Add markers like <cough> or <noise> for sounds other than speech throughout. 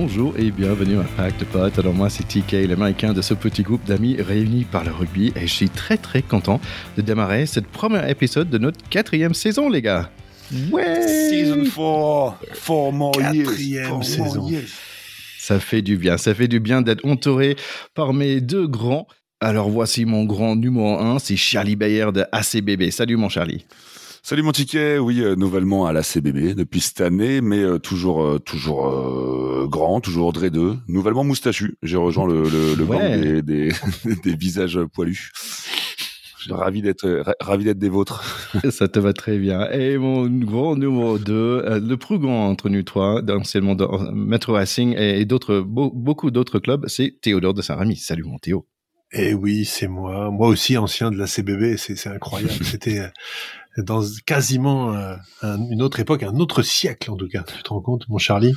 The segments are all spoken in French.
bonjour et bienvenue à Pack de Potes. Alors moi c'est TK, l'américain de ce petit groupe d'amis réunis par le rugby et je suis très très content de démarrer cette premier épisode de notre quatrième saison les gars. Ouais Season 4 Four more Quatrième saison. Ça fait du bien, ça fait du bien d'être entouré par mes deux grands. Alors voici mon grand numéro 1, c'est Charlie Bayer de ACBB. Salut mon Charlie. Salut mon ticket, oui, euh, nouvellement à la CBB depuis cette année, mais euh, toujours euh, toujours grand, toujours dreadeux, nouvellement moustachu. J'ai rejoint le, le, le banc des, des, <laughs> des, visages poilus. Ravi d'être ravi d'être des vôtres. <laughs> Ça te va très bien. Et mon grand numéro 2, le plus grand entre nous trois, anciennement de Metro Racing et d'autres beaucoup d'autres clubs, c'est Théodore de Saint-Rémy. Salut mon Théo. Et oui, c'est moi. Moi aussi, ancien de la CBB, c'est incroyable. <laughs> C'était dans quasiment euh, une autre époque, un autre siècle en tout cas. Tu te rends compte, mon Charlie?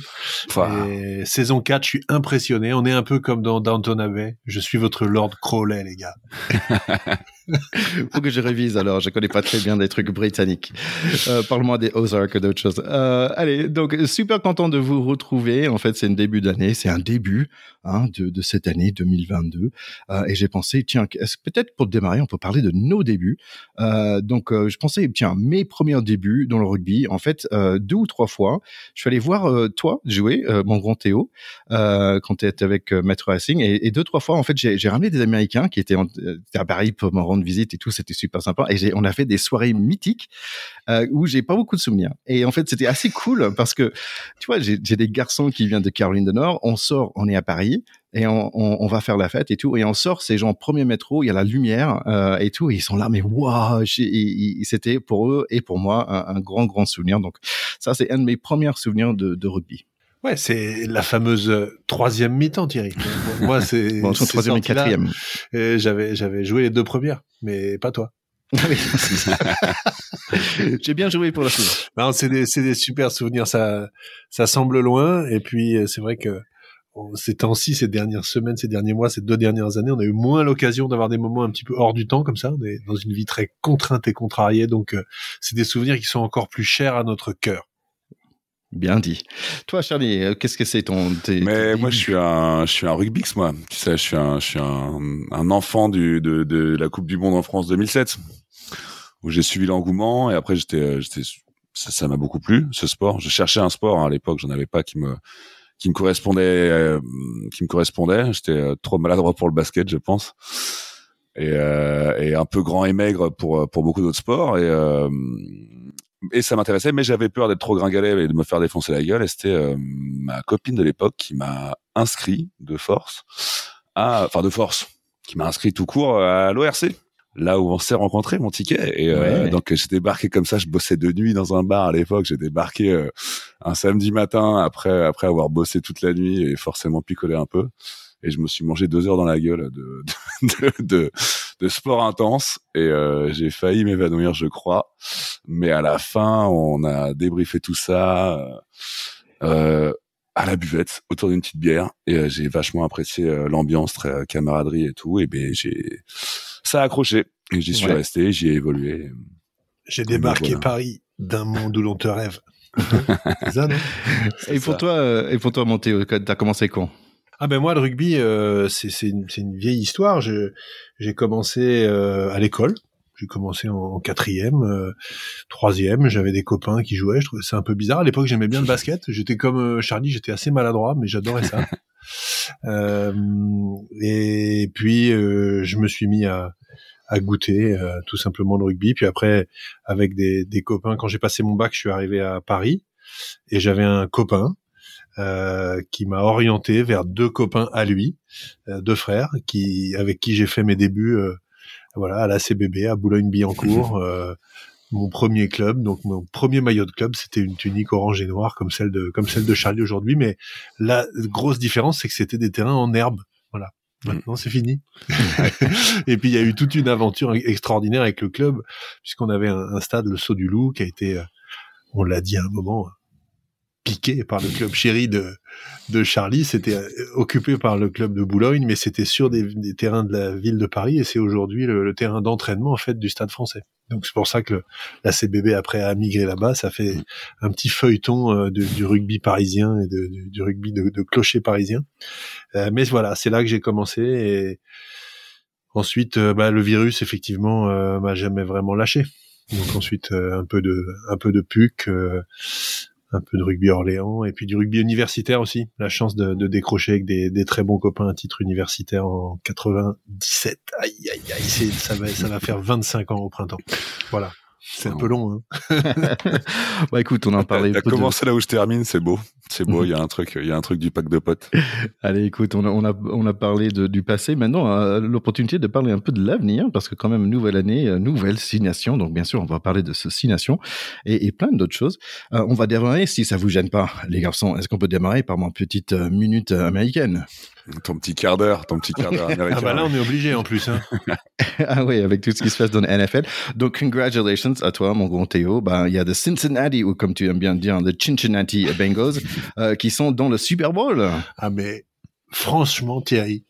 Et Saison 4, je suis impressionné. On est un peu comme dans Downton Abbey. Je suis votre Lord Crowley, les gars. <laughs> <laughs> Faut que je révise alors. Je connais pas très bien des trucs britanniques. Euh, Parle-moi des Ozarks d'autres choses. Euh, allez, donc super content de vous retrouver. En fait, c'est un début d'année. C'est un début hein, de, cette année 2022. Euh, et j'ai pensé, tiens, peut-être pour démarrer, on peut parler de nos débuts. Euh, donc, je pensais tiens, mes premiers débuts dans le rugby, en fait, deux ou trois fois, je suis allé voir toi jouer, mon grand Théo, quand tu étais avec Metro Racing, et, et, deux trois fois, en fait, j'ai ramené des Américains qui étaient, en, à Paris pour rendre visite et tout, c'était super sympa, et on a fait des soirées mythiques où j'ai pas beaucoup de souvenirs. Et en fait, c'était assez cool parce que, tu vois, j'ai des garçons qui viennent de Caroline du Nord, on sort, on est à Paris, et on, va faire la fête et tout. Et on sort, ces gens premier métro, il y a la lumière euh, et tout. Ils sont là, mais waouh C'était pour eux et pour moi un, grand, grand souvenir. Donc ça, c'est un de mes premiers souvenirs de rugby. Ouais, c'est la fameuse euh, troisième mi-temps, Thierry. <laughs> moi, c'est bon, troisième et quatrième. J'avais j'avais joué les deux premières, mais pas toi. <laughs> J'ai bien joué pour la suite. C'est des, des super souvenirs. Ça, ça semble loin, et puis euh, c'est vrai que ces temps-ci, ces dernières semaines, ces derniers mois, ces deux dernières années, on a eu moins l'occasion d'avoir des moments un petit peu hors du temps comme ça. On est dans une vie très contrainte et contrariée, donc euh, c'est des souvenirs qui sont encore plus chers à notre cœur. Bien dit. Toi, Charlie, euh, qu'est-ce que c'est ton Mais moi, je suis un, je suis un rugbix, moi. Tu sais, je suis un, je suis un, un enfant du, de, de la Coupe du Monde en France 2007, où j'ai suivi l'engouement et après j'étais, euh, j'étais, ça m'a beaucoup plu ce sport. Je cherchais un sport hein, à l'époque, j'en avais pas qui me qui me correspondait, euh, qui me correspondait. J'étais euh, trop maladroit pour le basket, je pense, et, euh, et un peu grand et maigre pour pour beaucoup d'autres sports. Et et ça m'intéressait, mais j'avais peur d'être trop gringalet et de me faire défoncer la gueule. Et c'était ma copine de l'époque qui m'a inscrit de force, à, enfin de force, qui m'a inscrit tout court à l'ORC là où on s'est rencontrés, mon ticket. Et euh, donc j'ai débarqué comme ça. Je bossais de nuit dans un bar à l'époque. J'ai débarqué euh, un samedi matin après après avoir bossé toute la nuit et forcément picolé un peu. Et je me suis mangé deux heures dans la gueule de <laughs> de, de, de sport intense et euh, j'ai failli m'évanouir, je crois. Mais à la fin, on a débriefé tout ça. Euh, à la buvette autour d'une petite bière et j'ai vachement apprécié l'ambiance très camaraderie et tout et ben j'ai ça a accroché. Et j'y suis resté, j'y ai évolué. J'ai débarqué Paris d'un monde où l'on te rêve. <laughs> ça, non? Et pour toi, euh, et pour toi, Monté, t'as commencé quand? Ah ben moi le rugby euh, c'est une, une, vieille histoire. J'ai commencé euh, à l'école. J'ai commencé en, quatrième, euh, troisième. J'avais des copains qui jouaient. Je trouvais c'est un peu bizarre. À l'époque j'aimais bien le basket. <laughs> J'étais comme euh, Charlie, j'étais assez maladroit, mais j'adorais ça. <laughs> Euh, et puis euh, je me suis mis à, à goûter euh, tout simplement le rugby. Puis après, avec des, des copains, quand j'ai passé mon bac, je suis arrivé à Paris et j'avais un copain euh, qui m'a orienté vers deux copains à lui, deux frères, qui avec qui j'ai fait mes débuts, voilà, à la CBB, à Boulogne-Billancourt. <laughs> mon premier club, donc mon premier maillot de club, c'était une tunique orange et noire comme celle de comme celle de Charlie aujourd'hui, mais la grosse différence c'est que c'était des terrains en herbe, voilà. Maintenant, c'est fini. <laughs> et puis, il y a eu toute une aventure extraordinaire avec le club, puisqu'on avait un, stade, le Saut du Loup, qui a été, euh, on l'a dit à un moment, piqué par le club chéri de, de Charlie. C'était euh, occupé par le club de Boulogne, mais c'était sur des, terrains de la ville de Paris et c'est aujourd'hui le, terrain d'entraînement en fait du Stade Français. Donc c'est pour ça que la CBB après a migré là-bas. Ça fait un petit feuilleton euh, du rugby parisien et de, du, rugby de, de clocher parisien. Euh, mais voilà, c'est là que j'ai commencé et ensuite bah, le virus effectivement m'a jamais vraiment lâché. Donc ensuite un peu de un peu de puc, un peu de rugby Orléans et puis du rugby universitaire aussi. La chance de, décrocher avec des, des, très bons copains un titre universitaire en 97. Aïe aïe aïe, ça va ça va faire 25 ans au printemps. Voilà. C'est un peu long. Hein. <laughs> bah écoute, on en parlait. T'as commencé là où je termine, c'est beau. C'est beau, il y a un truc, il y a un truc du pack de potes. <laughs> Allez, écoute, on a, on a, on a parlé de, du passé. Maintenant, euh, l'opportunité de parler un peu de l'avenir, parce que quand même, nouvelle année, euh, nouvelle signation. Donc, bien sûr, on va parler de ce signation et, et plein d'autres choses. Euh, on va démarrer, si ça vous gêne pas, les garçons, est-ce qu'on peut démarrer par ma petite minute américaine? Ton petit quart d'heure, ton petit quart d'heure américain. <laughs> ah bah là, on est obligé en plus. Hein. <laughs> ah oui, avec tout ce qui se passe dans la NFL. Donc, congratulations à toi, mon grand Théo. Ben, il y a de Cincinnati, ou comme tu aimes bien dire, the Cincinnati Bengals, <laughs> euh, qui sont dans le Super Bowl. Ah mais franchement, Thierry,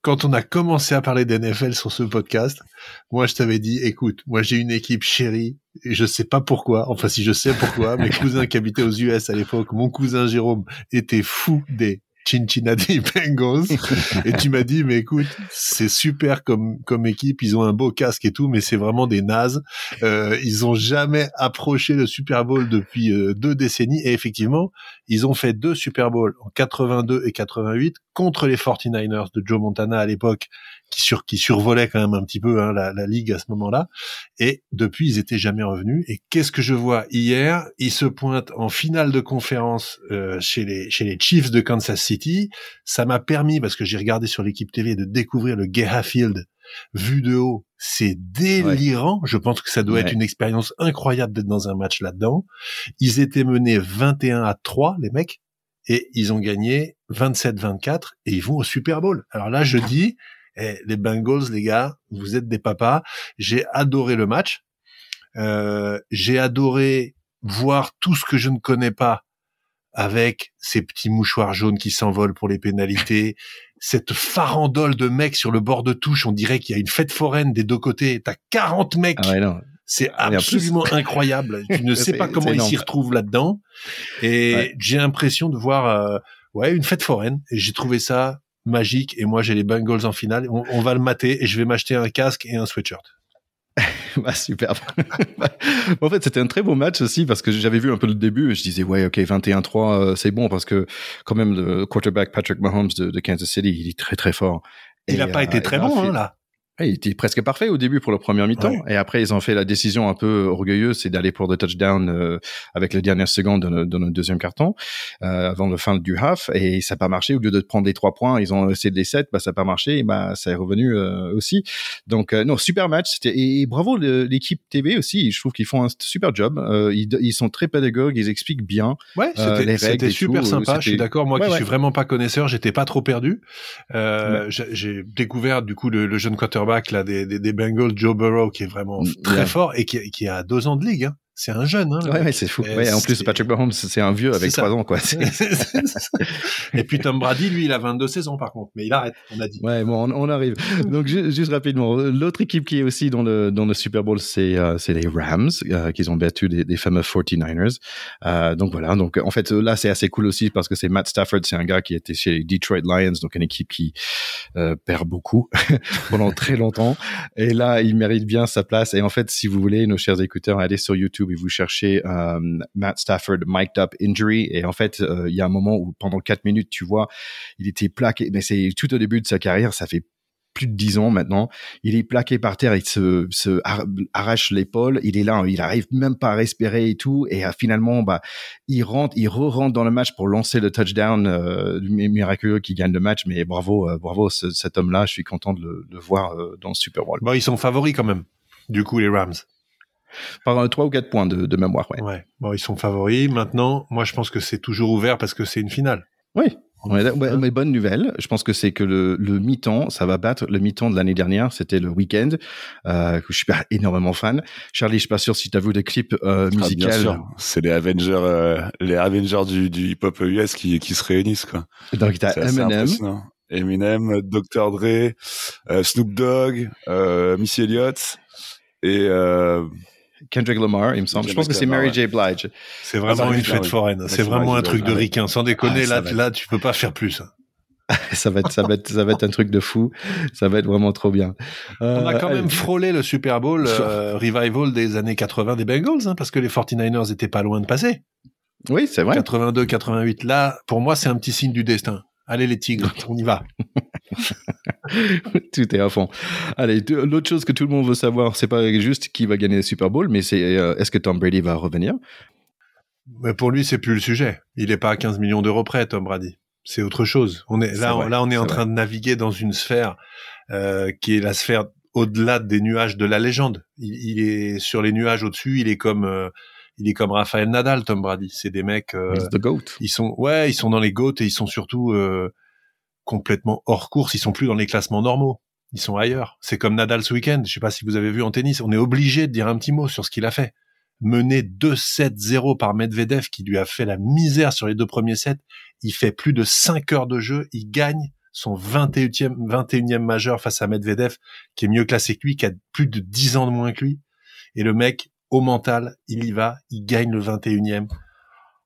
quand on a commencé à parler d'NFL sur ce podcast, moi je t'avais dit, écoute, moi j'ai une équipe chérie, et je sais pas pourquoi, enfin si je sais pourquoi, mes cousins qui habitaient aux US à l'époque, mon cousin Jérôme était fou des Cincinnati <laughs> Bengals. Et tu m'as dit mais écoute c'est super comme comme équipe. Ils ont un beau casque et tout mais c'est vraiment des nazes. Euh, ils ont jamais approché le Super Bowl depuis euh, deux décennies. Et effectivement ils ont fait deux Super Bowls en 82 et 88 contre les 49ers de Joe Montana à l'époque qui, sur, qui survolait quand même un petit peu hein, la, la, ligue à ce moment-là. Et depuis, ils étaient jamais revenus. Et qu'est-ce que je vois hier? Ils se pointent en finale de conférence euh, chez les chez les Chiefs de Kansas City. Ça m'a permis, parce que j'ai regardé sur l'équipe TV, de découvrir le Geha Field vu de haut. C'est délirant. Je pense que ça doit être une expérience incroyable d'être dans un match là-dedans. Ils étaient menés 21 à 3, les mecs et ils ont gagné 27-24 et ils vont au Super Bowl. Alors là, je <laughs> dis, eh, les Bengals, les gars, vous êtes des papas. J'ai adoré le match. Euh, j'ai adoré voir tout ce que je ne connais pas avec ces petits mouchoirs jaunes qui s'envolent pour les pénalités, <laughs> cette farandole de mecs sur le bord de touche, on dirait qu'il y a une fête foraine des deux côtés, t'as 40 mecs. Ah c'est absolument <laughs> incroyable. Tu ne sais pas comment ils s'y retrouvent là-dedans. Et j'ai l'impression de voir euh, ouais une fête foraine. Et j'ai trouvé ça magique. Et moi, j'ai les Bengals en finale. On, va le mater et je vais m'acheter un casque et un sweatshirt. <laughs> bah, superbe. <laughs> en fait, c'était un très beau match aussi parce que j'avais vu un peu le début et je disais, ouais, ok, 21-3, euh, c'est bon parce que quand même, le quarterback Patrick Mahomes de, Kansas City, il est très très fort. Il n'a pas été euh, très bon, hein, là il était presque parfait au début pour le premier mi-temps. Et après, ils ont fait la décision un peu orgueilleuse, c'est d'aller pour le touchdown euh, avec les dernières secondes de, notre deuxième carton, euh, avant le fin du half. Et ça n'a pas marché. Au lieu de prendre les trois points, ils ont essayé de les sept. Bah, ça n'a pas marché. Et bah, ça est revenu euh, aussi. Donc, non, super match. Et, et bravo l'équipe TV aussi. Je trouve qu'ils font un super job. Ils, ils, sont très pédagogues. Ils expliquent bien ouais, les règles. C'était super sympa. Je suis d'accord. Moi, qui suis vraiment pas connaisseur, j'étais pas trop perdu. J'ai découvert du coup le, le jeune quarterback là des, des, des, Bengals, Joe Burrow qui est vraiment mm, très fort et qui, qui a deux ans de ligue. Hein. C'est un jeune. Hein, ouais, c'est fou. Ouais, en plus, Patrick Mahomes, c'est un vieux avec trois ans, quoi. <laughs> et puis Tom Brady, lui, il a 22 saisons, par contre, mais il arrête, on a dit. Ouais, bon, on, arrive. <laughs> Donc, juste rapidement, l'autre équipe qui est aussi dans le, dans le Super Bowl, c'est euh, les Rams, euh, qui ont battu des, des fameux 49ers. Euh, donc, voilà. Donc, en fait, là, c'est assez cool aussi parce que c'est Matt Stafford, c'est un gars qui était chez Detroit Lions, donc une équipe qui euh, perd beaucoup <laughs> pendant très longtemps. Et là, il mérite bien sa place. Et en fait, si vous voulez, nos chers écouteurs, allez sur YouTube vous cherchez euh, Matt Stafford mic'd up injury et en fait euh, il y a un moment où pendant quatre minutes tu vois il était plaqué mais c'est tout au début de sa carrière ça fait plus de dix ans maintenant. Il est plaqué par terre, il se, se arrache l'épaule, il est là, il arrive même pas à respirer et tout. Et euh, finalement, bah, il rentre, il re-rentre dans le match pour lancer le touchdown miraculeux qui gagne le match. Mais bravo, bravo cet homme-là. Je suis content de le, voir dans le Super Bowl. Bon, ils sont favoris quand même. Du coup, les Rams. Par 3 ou 4 points de, de mémoire, ouais. ouais. Bon, ils sont favoris. Maintenant, moi, je pense que c'est toujours ouvert parce que c'est une finale. Oui. mais bonne nouvelle, je pense que c'est que le, le mi-temps, ça va battre le mi-temps de l'année dernière, c'était le week-end, euh, que je suis pas énormément fan. Charlie, je suis pas sûr si tu as vu des clips euh, Ah, musicaux. bien sûr. C'est les Avengers, euh, les Avengers du, du hip-hop US qui, qui se réunissent, quoi. Donc, tu as C'est assez Eminem. Eminem, Dr. Dre, euh, Snoop Dogg, euh, Missy Elliott et euh, Kendrick Lamar, il me semble. Je pense que c'est Mary. J. Blige. C'est Ah, vraiment va une fête foraine. C'est vraiment vrai, un truc de ricain. Sans déconner, Ah, là, là, tu peux pas faire plus. <laughs> ça va être, ça va être, ça va être un truc de fou. Ça va être vraiment trop bien. Euh, On a quand allez. même frôlé le Super Bowl euh, revival des années 80 des Bengals, hein, parce que les 49ers étaient pas loin de passer. Oui, c'est vrai. 82, 88. Là, pour moi, c'est un petit signe du destin. Allez les Tigres, on y va. <laughs> <laughs> Tout est à fond. Allez, l'autre chose que tout le monde veut savoir, c'est pas juste qui va gagner le Super Bowl, mais c'est euh, est-ce que Tom Brady va revenir? Mais pour lui, c'est plus le sujet. Il est pas à 15 millions d'euros près, Tom Brady. C'est autre chose. On est là, vrai, là, on est en train de naviguer dans une sphère euh, qui est la sphère au-delà des nuages de la légende. Il, il est sur les nuages au-dessus. Il est comme, euh, il est comme Raphaël Nadal, Tom Brady. C'est des mecs. euh, the GOAT. ils sont, ouais, ils sont dans les goats et ils sont surtout euh, complètement hors course. Ils sont plus dans les classements normaux. Ils sont ailleurs. C'est comme Nadal ce week-end. Je sais pas si vous avez vu en tennis. On est obligé de dire un petit mot sur ce qu'il a fait. Mené 2-7-0 par Medvedev qui lui a fait la misère sur les deux premiers sets. Il fait plus de 5 heures de jeu. Il gagne son 21e, 21e majeur face à Medvedev qui est mieux classé que lui, qui a plus de 10 ans de moins que lui. Et le mec, au mental, il y va. Il gagne le 21e.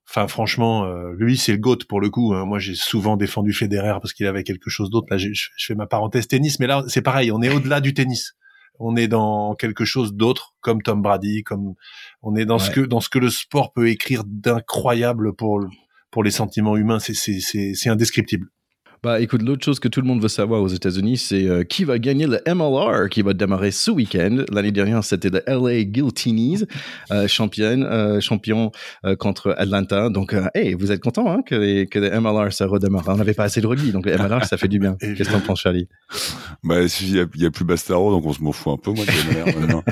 Enfin, franchement, euh, lui, c'est le GOAT pour le coup. hein. Moi, j'ai souvent défendu Federer parce qu'il avait quelque chose d'autre. Là, je, je fais ma parenthèse tennis, mais là, c'est pareil. On est au-delà du tennis. On est dans quelque chose d'autre, comme Tom Brady, comme on est dans ce que dans ce que le sport peut écrire d'incroyable pour pour les sentiments humains. C'est c'est c'est c'est indescriptible. Bah écoute, l'autre chose que tout le monde veut savoir aux États-Unis, c'est euh, qui va gagner le MLR qui va démarrer ce week-end? L'année dernière, c'était le LA Guiltinis, <laughs> euh, championne, euh, champion euh, contre Atlanta. Donc, euh, hey, vous êtes content hein, que, les, que le MLR ça redémarre. On n'avait pas assez de rugby, donc le MLR <laughs> ça fait du bien. Qu'est-ce que t'en penses, Charlie? <laughs> Bah, il y a, il y a plus Bastaro, donc on se m'en fout un peu, moi, de maintenant.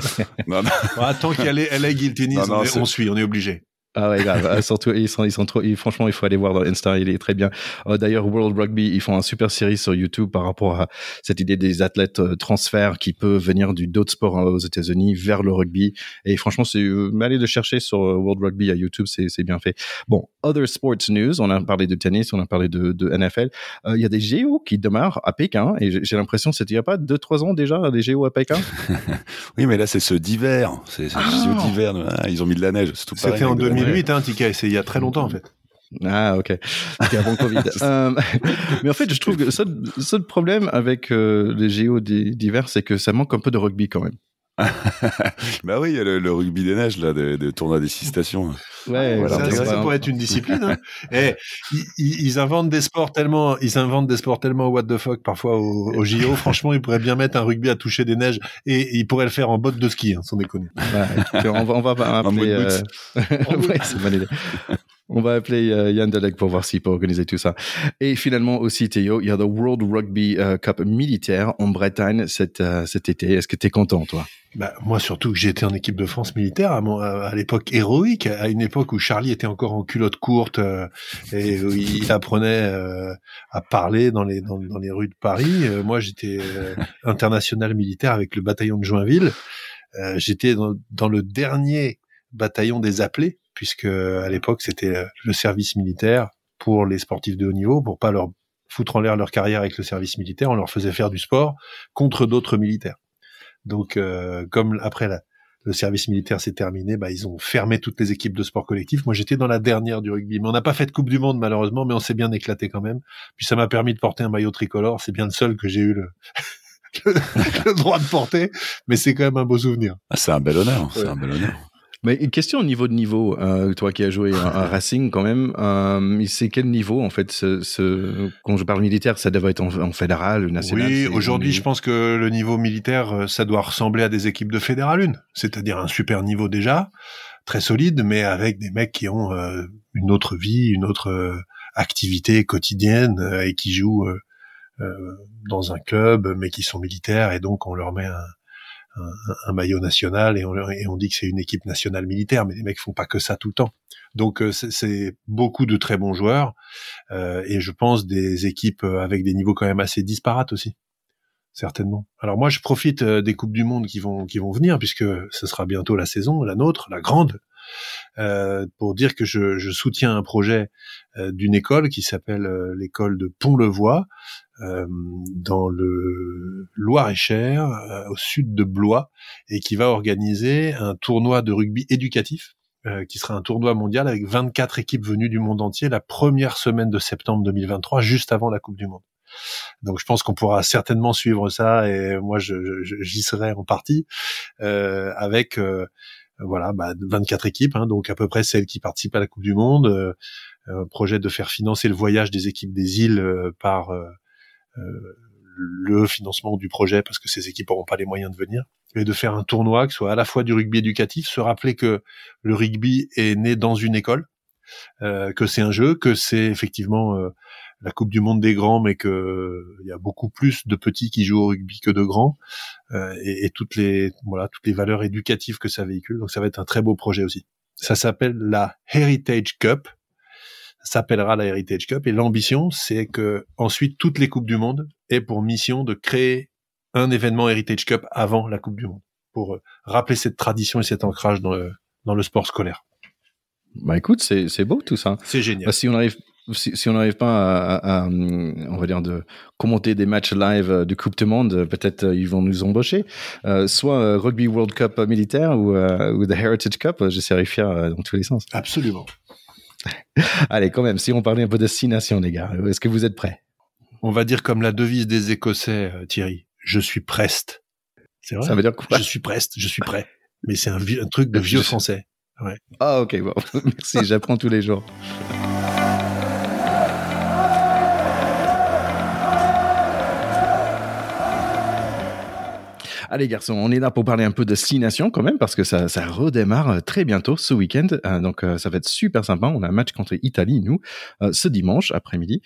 non, non. Ah, tant qu'il y a les LA Guiltinis, on suit, on est obligé. Ah ouais, grave. Euh, surtout, ils sont, ils sont trop, ils- franchement, il faut aller voir dans Insta, il est très bien. Euh, D'ailleurs, World Rugby, ils font un super série sur YouTube par rapport à cette idée des athlètes euh, transferts qui peuvent venir du d'autres sports euh, aux États-Unis vers le rugby. Et franchement, c'est, euh, mais allez le chercher sur euh, World Rugby à YouTube, c'est, c'est bien fait. Bon, other sports news, on a parlé de tennis, on a parlé de, de NFL. Euh, Il y a des géos qui démarrent à Pékin et j'ai l'impression que c'était il y a pas deux, trois ans déjà, des géos à Pékin. <laughs> Oui, mais là, c'est ceux d'hiver. C'est c'est Ah. d'hiver. Ah, ils ont mis de la neige. C'est tout pareil. C'était en avec de la neige. 2008, hein, Tika. C'est il y a très longtemps en fait. Ah, ok. C'était avant Covid. <laughs> Euh, <laughs> mais en fait, je trouve que le problème avec euh, les géos d'hi- d'hiver, c'est que ça manque un peu de rugby quand même. <laughs> bah oui, il y a le, le rugby des neiges, là, des, des tournois des six stations. Ouais, Voilà, ça, pourrait être une discipline. Hein. <laughs> Eh, ils, inventent des sports tellement, ils inventent des sports tellement what the fuck parfois au, au JO. Franchement, ils pourraient bien mettre un rugby à toucher des neiges et ils pourraient le faire en botte de ski, hein, sans déconner. Ouais, on va, on va appeler. euh, <laughs> ouais, c'est. On va appeler euh, Yann Delec pour voir s'il peut organiser tout ça. Et finalement aussi, Théo, il y a le World Rugby euh, Cup militaire en Bretagne cet, euh, cet été. Est-ce que tu es content, toi? Bah, moi surtout que j'étais en équipe de France militaire à, l'époque héroïque, à une époque où Charlie était encore en culotte courte et où il apprenait à parler dans les dans, les rues de Paris. Moi j'étais international militaire avec le bataillon de Joinville. J'étais dans le dernier bataillon des appelés puisque à l'époque c'était euh, le service militaire pour les sportifs de haut niveau pour pas leur foutre en l'air leur carrière avec le service militaire, on leur faisait faire du sport contre d'autres militaires. Donc, euh, comme après la- le service militaire s'est terminé, bah, ils ont fermé toutes les équipes de sport collectif. Moi, j'étais dans la dernière du rugby, mais on n'a pas fait de Coupe du Monde malheureusement, mais on s'est bien éclaté quand même. Puis ça m'a permis de porter un maillot tricolore. C'est bien le seul que j'ai eu le, <laughs> le, le droit de porter, mais c'est quand même un beau souvenir. Ah, c'est un bel honneur. C'est un bel honneur. Mais une question au niveau de niveau, euh, toi qui as joué un <laughs> Racing quand même, euh, c'est quel niveau en fait ce, ce- Quand je parle militaire, ça devrait être en, en fédéral national Oui, aujourd'hui, je pense que le niveau militaire, euh, ça doit ressembler à des équipes de Fédéral 1, c'est-à-dire un super niveau déjà, très solide, mais avec des mecs qui ont euh, une autre vie, une autre euh, activité quotidienne et qui jouent dans un club, mais qui sont militaires, et donc on leur met un, un, maillot national et on, et on dit que c'est une équipe nationale militaire, mais les mecs font pas que ça tout le temps. Donc euh, c'est beaucoup de très bons joueurs euh, et je pense des équipes avec des niveaux quand même assez disparates aussi certainement. Alors moi, je profite euh, des coupes du monde qui vont qui vont venir puisque ce sera bientôt la saison, la nôtre, la grande, euh, pour dire que je, je soutiens un projet euh, d'une école qui s'appelle l'école de Pont-le-Voix dans le Loir-et-Cher, au sud de Blois, et qui va organiser un tournoi de rugby éducatif. qui sera un tournoi mondial avec 24 équipes venues du monde entier la première semaine de septembre 2023, juste avant la Coupe du Monde. Donc je pense qu'on pourra certainement suivre ça et moi j'y je, serai en partie euh, avec euh, voilà bah, 24 équipes, hein, donc à peu près celles qui participent à la Coupe du Monde. Euh, projet de faire financer le voyage des équipes des îles euh, par euh, le financement du projet parce que ces équipes n'auront pas les moyens de venir et de faire un tournoi qui soit à la fois du rugby éducatif, se rappeler que le rugby est né dans une école, que c'est un jeu, que c'est effectivement la Coupe du Monde des grands, mais que il y a beaucoup plus de petits qui jouent au rugby que de grands, euh, et, et, toutes les voilà toutes les valeurs éducatives que ça véhicule. Donc ça va être un très beau projet aussi. Ça s'appelle la Heritage Cup. S'appellera la Heritage Cup et l'ambition c'est que ensuite toutes les coupes du monde aient pour mission de créer un événement Heritage Cup avant la Coupe du Monde pour euh, rappeler cette tradition et cet ancrage dans le dans le sport scolaire. Bah écoute, c'est beau tout ça. C'est génial. Bah, si on arrive si, on n'arrive pas à, on va dire, de commenter des matchs live euh, de Coupe du Monde, peut-être euh, ils vont nous embaucher. Euh, soit Rugby World Cup militaire ou, ou The Heritage Cup, je serais fier dans tous les sens. Absolument. <laughs> Allez, quand même, si on parlait un peu de six nations, les gars, est-ce que vous êtes prêts? On va dire comme la devise des Écossais, Thierry, je suis preste. C'est vrai? Ça veut dire quoi? Je suis preste, je suis prêt. Mais c'est un, un, truc de vieux français. Ouais. Ah ok, bon. <laughs> merci, j'apprends tous les jours. Allez garçons, on est là pour parler un peu de Six Nations quand même, parce que ça, redémarre euh, très bientôt ce week-end. Euh, donc euh, ça va être super sympa. On a un match contre Italie, nous, ce dimanche après-midi.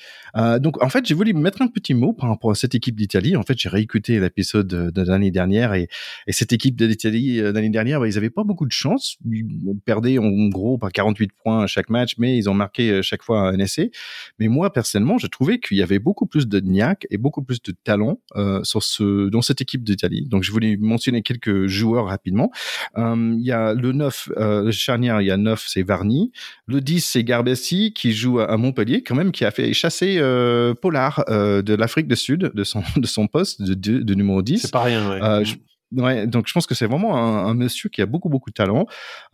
donc en fait, j'ai voulu mettre un petit mot par rapport à cette équipe d'Italie. En fait, j'ai réécouté l'épisode de, l'année dernière et, et, cette équipe d'Italie l'année dernière, bah, ils n'avaient pas beaucoup de chance. Ils perdaient en gros par 48 points à chaque match, mais ils ont marqué chaque fois un essai. Mais moi, personnellement, je trouvais qu'il y avait beaucoup plus de niaque et beaucoup plus de talent dans cette équipe d'Italie. Donc je voulais mentionner quelques joueurs rapidement. Euh, il y a le 9, euh, le charnière, il y a 9, c'est Varny. Le 10, c'est Garbessi qui joue à Montpellier, quand même, qui a fait chasser euh, Polar euh, de l'Afrique du Sud, de son, <laughs> de son poste de, de, numéro 10. C'est pas rien, ouais. Ouais, donc je pense que c'est vraiment un, un, monsieur qui a beaucoup beaucoup de talent.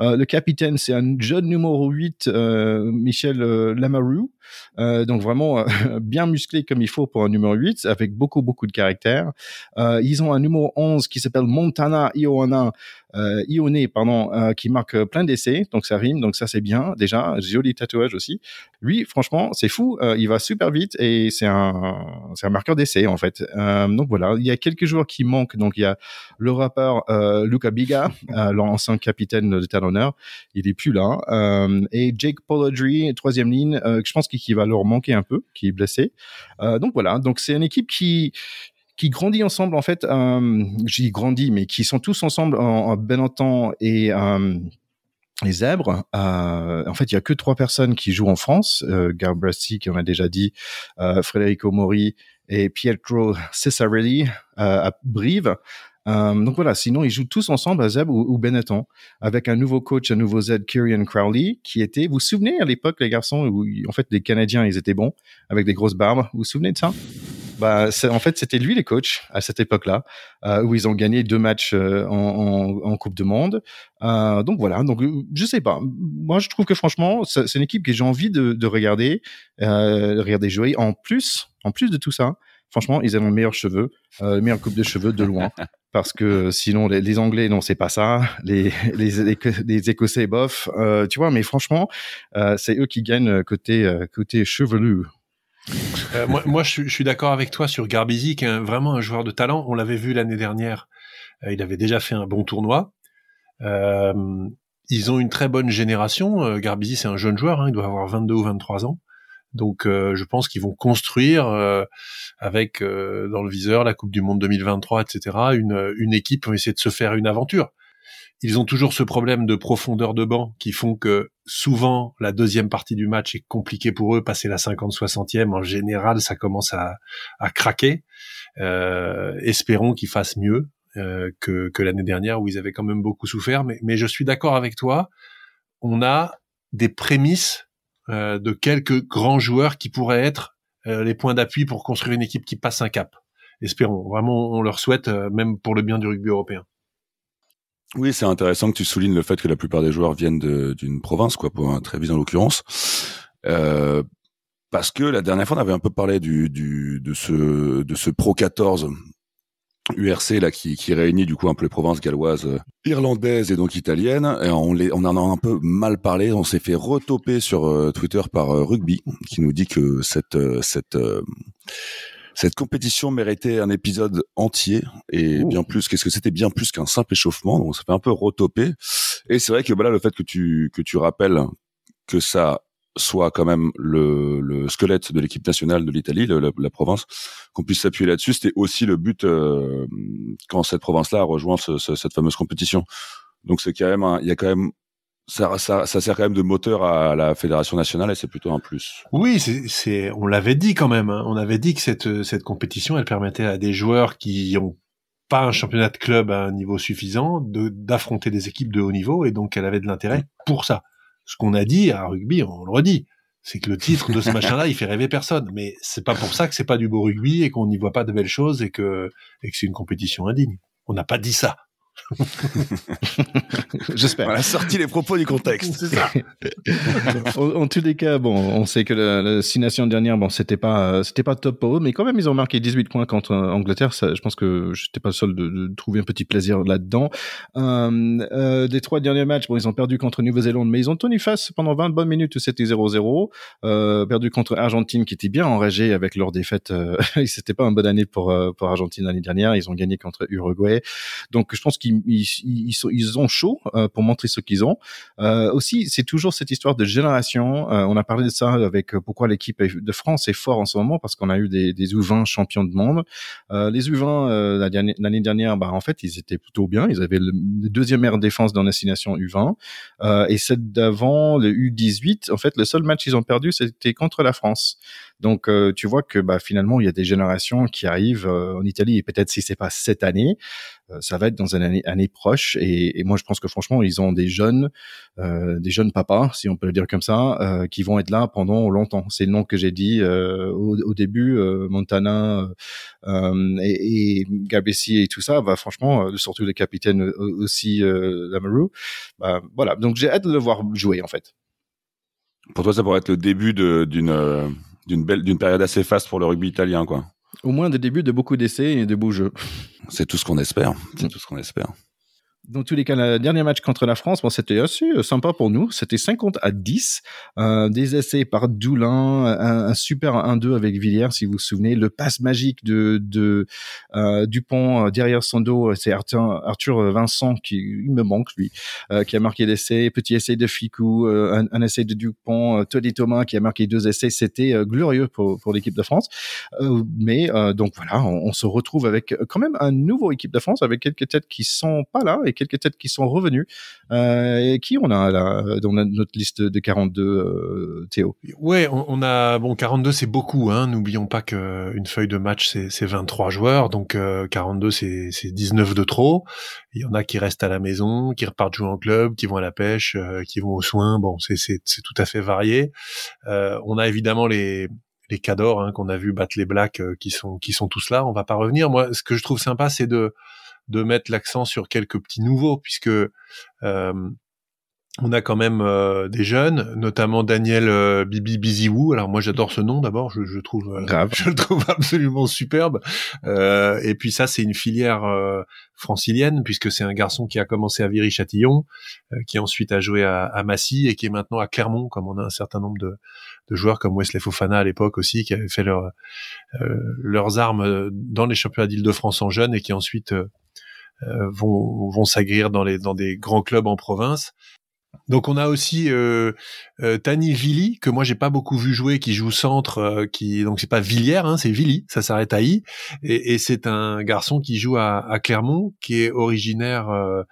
Euh, le capitaine, c'est un jeune numéro 8, euh, Michel euh, Lamarou. Euh, donc vraiment euh, <laughs> bien musclé comme il faut pour un numéro 8, avec beaucoup beaucoup de caractère. Euh, ils ont un numéro 11 qui s'appelle Montana Ioana, euh, Ione, pardon, qui marque plein d'essais, donc ça rime, donc ça c'est bien déjà, joli tatouage aussi. Lui, franchement, c'est fou, il va super vite et c'est un, c'est un marqueur d'essais en fait. Donc voilà, il y a quelques joueurs qui manquent, donc il y a le rappeur Luca Biga, <laughs> l'ancien capitaine de Talonneur, il est plus là, et Jake Polodry, troisième ligne, je pense qu'il va leur manquer un peu, qui est blessé. donc voilà, donc c'est une équipe qui qui grandit ensemble en fait. Euh, J'y grandis, mais qui sont tous ensemble en, en et euh, les zèbres. Euh, en fait, il y a que trois personnes qui jouent en France. Euh, Garbrassi, qui en a déjà dit, euh, Federico Mori et Pietro Cesarelli euh, à Brive. Euh, donc voilà, sinon ils jouent tous ensemble à Zeb ou, Benetton, avec un nouveau coach, un nouveau Z, Kieran Crowley, qui était, vous vous souvenez à l'époque les garçons, où en fait les Canadiens ils étaient bons, avec des grosses barbes, vous vous souvenez de ça? Bah, en fait, c'était lui les coachs à cette époque-là, euh, où ils ont gagné deux matchs euh, en, en, en, Coupe de Monde. Euh, donc voilà. Donc je sais pas. Moi, je trouve que franchement, c'est une équipe que j'ai envie de, de regarder, euh, de regarder jouer. En plus, en plus de tout ça, franchement, ils ont les meilleurs cheveux, euh, meilleure coupe de cheveux de loin. <laughs> parce que sinon les, les Anglais non c'est pas ça, les <laughs> les, les, Écossais bof, euh, tu vois. Mais franchement, euh, c'est eux qui gagnent côté euh, côté chevelu. Euh, moi, moi, je, je suis d'accord avec toi sur Garbizi, qui est vraiment un joueur de talent. On l'avait vu l'année dernière. Euh, il avait déjà fait un bon tournoi. Euh, ils ont une très bonne génération. Euh, Garbizi, c'est un jeune joueur. Hein, il doit avoir 22 ou 23 ans. Donc je pense qu'ils vont construire avec dans le viseur la Coupe du Monde 2023, etc. Une, une équipe va essayer de se faire une aventure. Ils ont toujours ce problème de profondeur de banc qui font que souvent la deuxième partie du match est compliquée pour eux. Passer la 50-60e, en général, ça commence à, à craquer. Euh, espérons qu'ils fassent mieux euh, que, que l'année dernière où ils avaient quand même beaucoup souffert. Mais, mais je suis d'accord avec toi. On a des prémices euh, de quelques grands joueurs qui pourraient être euh, les points d'appui pour construire une équipe qui passe un cap. Espérons. Vraiment, on leur souhaite, euh, même pour le bien du rugby européen. Oui, c'est intéressant que tu soulignes le fait que la plupart des joueurs viennent d'une province, quoi, pour un Trévis en l'occurrence. Euh, parce que la dernière fois, on avait un peu parlé du, du de ce de ce Pro 14 URC là qui, qui réunit du coup un peu les provinces galloises, euh, irlandaises et donc italiennes. Et on, les, on en a un peu mal parlé. On s'est fait retoper sur euh, Twitter par Rugby qui nous dit que cette cette cette compétition méritait un épisode entier et bien plus. Qu'est-ce que c'était bien plus qu'un simple échauffement Donc ça fait un peu retoper. Et c'est vrai que voilà le fait que tu que tu rappelles que ça soit quand même le, le squelette de l'équipe nationale de l'Italie, la, la, province, qu'on puisse s'appuyer là-dessus. C'était aussi le but euh, quand cette province-là a rejoint ce, cette fameuse compétition. Donc c'est quand même, il y a quand même ça, ça, ça, sert quand même de moteur à la fédération nationale et c'est plutôt un plus. Oui, c'est, on l'avait dit quand même. Hein. On avait dit que cette, cette compétition, elle permettait à des joueurs qui ont pas un championnat de club à un niveau suffisant de d'affronter des équipes de haut niveau et donc elle avait de l'intérêt pour ça. Ce qu'on a dit à rugby, on le redit, c'est que le titre de ce <laughs> machin-là, il fait rêver personne. Mais c'est pas pour ça que c'est pas du beau rugby et qu'on n'y voit pas de belles choses et que et que c'est une compétition indigne. On n'a pas dit ça. <laughs> J'espère. On a sorti les propos du contexte. C'est ça. <laughs> en, tous les cas, bon, on sait que la, la six nations dernière, bon, c'était pas, c'était pas top pour eux, mais quand même, ils ont marqué 18 points contre euh, Angleterre. Ça, je pense que j'étais pas le seul de, de, trouver un petit plaisir là-dedans. Euh, euh, des trois derniers matchs, bon, ils ont perdu contre Nouvelle-Zélande, mais ils ont tenu face pendant 20 bonnes minutes où c'était 0-0. Euh, perdu contre Argentine, qui était bien enragé avec leur défaite. Euh, <laughs> c'était pas une bonne année pour, pour Argentine l'année dernière. Ils ont gagné contre Uruguay. Donc, je pense qu'ils ils, ils, sont, ils ont chaud euh, pour montrer ce qu'ils ont. Euh, aussi, c'est toujours cette histoire de génération. Euh, on a parlé de ça avec pourquoi l'équipe de France est fort en ce moment parce qu'on a eu des, des U20 champions de monde. les U20 l'année dernière, bah en fait, ils étaient plutôt bien. Ils avaient le, deuxième meilleure défense dans destination U20 et celle d'avant, le U18. En fait, le seul match qu'ils ont perdu, c'était contre la France. Donc, tu vois que bah, finalement, il y a des générations qui arrivent en Italie et peut-être si c'est pas cette année, euh, ça va être dans une année, année proche. Et, et, moi, je pense que franchement, ils ont des jeunes, euh, des jeunes papas, si on peut le dire comme ça, euh, qui vont être là pendant longtemps. C'est le nom que j'ai dit euh, au, au, début, euh, Montana euh, et, et Gabessi et tout ça. Bah, franchement, surtout le capitaine aussi, Lamoureux. Bah, voilà. Donc, j'ai hâte de le voir jouer en fait. Pour toi, ça pourrait être le début d'une d'une belle d'une période assez faste pour le rugby italien, quoi. Au moins des débuts de beaucoup d'essais et de beaux jeux. C'est tout ce qu'on espère. C'est tout ce qu'on espère dans tous les cas, le dernier match contre la France, bon, c'était assez euh, sympa pour nous. C'était 50 à 10. Euh, des essais par Doulin, un, un super 1-2 avec Villiers, si vous vous souvenez. Le passe magique de, de euh, Dupont euh, derrière son dos, c'est Arthur, Arthur, Vincent qui il me manque lui, euh, qui a marqué l'essai. Petit essai de Ficou, euh, un, un, essai de Dupont, Tony Thomas qui a marqué deux essais. C'était glorieux pour, pour l'équipe de France. mais donc voilà, on, se retrouve avec quand même un nouveau équipe de France avec quelques têtes qui sont pas là quelques têtes qui sont revenus. Euh, et qui on a là dans notre liste de 42, euh, Théo Ouais, on, a bon 42 c'est beaucoup. Hein. N'oublions pas que une feuille de match c'est 23 joueurs, donc euh, 42 c'est 19 de trop. Il y en a qui restent à la maison, qui repartent jouer en club, qui vont à la pêche, euh, qui vont aux soins. Bon, c'est tout à fait varié. Euh, on a évidemment les les cadors hein, qu'on a vu battre les blacks euh, qui sont qui sont tous là. On va pas revenir. Moi, ce que je trouve sympa, c'est de de mettre l'accent sur quelques petits nouveaux, puisque euh, on a quand même euh, des jeunes, notamment Daniel euh, Bibi Biziwou. Alors moi j'adore ce nom d'abord, je, je, trouve, euh, Grave. <laughs> je le trouve absolument superbe. Euh, et puis ça c'est une filière euh, francilienne puisque c'est un garçon qui a commencé à Viry-Châtillon, qui ensuite a joué à, à, Massy et qui est maintenant à Clermont, comme on a un certain nombre de, de joueurs comme Wesley Fofana à l'époque aussi, qui avaient fait leur, leurs armes dans les championnats d'Île-de-France en jeunes et qui ensuite vont, vont s'agrir dans dans des grands clubs en province. Donc on a aussi euh, euh, Tani Vili que moi j'ai pas beaucoup vu jouer, qui joue centre, euh, qui donc c'est pas Villière, hein, c'est Vili, ça s'arrête à i, et, c'est un garçon qui joue à, Clermont, qui est originaire euh,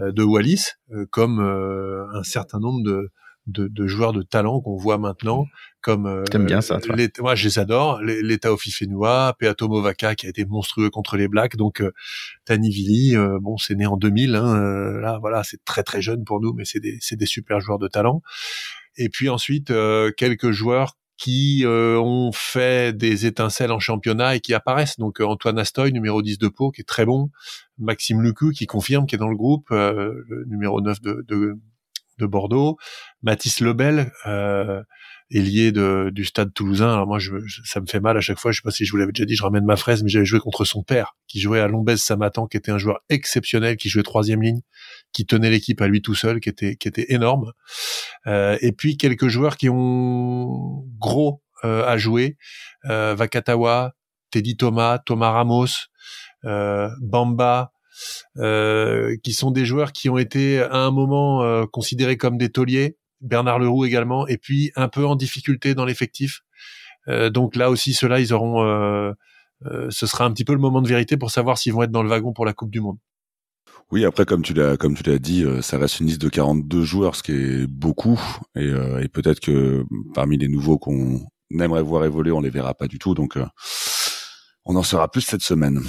de Wallis, comme un certain nombre de, de, de joueurs de talent qu'on voit maintenant, comme euh, T'aimes bien ça toi. Les, moi je les adore, l'État Ofifenua, Peato Movaka qui a été monstrueux contre les Blacks, donc euh, Tani Vili, euh, bon c'est né en 2000, hein, euh, là voilà c'est très très jeune pour nous, mais c'est des c'est des super joueurs de talent. Et puis ensuite euh, quelques joueurs qui euh, ont fait des étincelles en championnat et qui apparaissent. Donc Antoine Astoy, numéro 10 de Pau, qui est très bon. Maxime Lucu, qui confirme, qui est dans le groupe, le numéro 9 de, de, de Bordeaux. Mathis Lebel, euh, ailier du stade toulousain. Alors moi, ça me fait mal à chaque fois. Je sais pas si je vous l'avais déjà dit, je ramène ma fraise, mais j'avais joué contre son père, qui jouait à Lombez Samatan, qui était un joueur exceptionnel, qui jouait troisième ligne, qui tenait l'équipe à lui tout seul, qui était, qui était énorme. Euh, et puis quelques joueurs qui ont gros euh, à jouer. Euh, Vakatawa, Teddy Thomas, Thomas Ramos, Bamba, qui sont des joueurs qui ont été à un moment euh, considérés comme des tauliers, Bernard Leroux également, et puis un peu en difficulté dans l'effectif. Euh, donc là aussi, ceux-là, ils auront, euh, euh, ce sera un petit peu le moment de vérité pour savoir s'ils vont être dans le wagon pour la Coupe du Monde. Oui, après comme tu l'as comme tu l'as dit, ça reste une liste de 42 joueurs, ce qui est beaucoup, et, et peut-être que parmi les nouveaux qu'on aimerait voir évoluer, on les verra pas du tout. Donc on en saura plus cette semaine.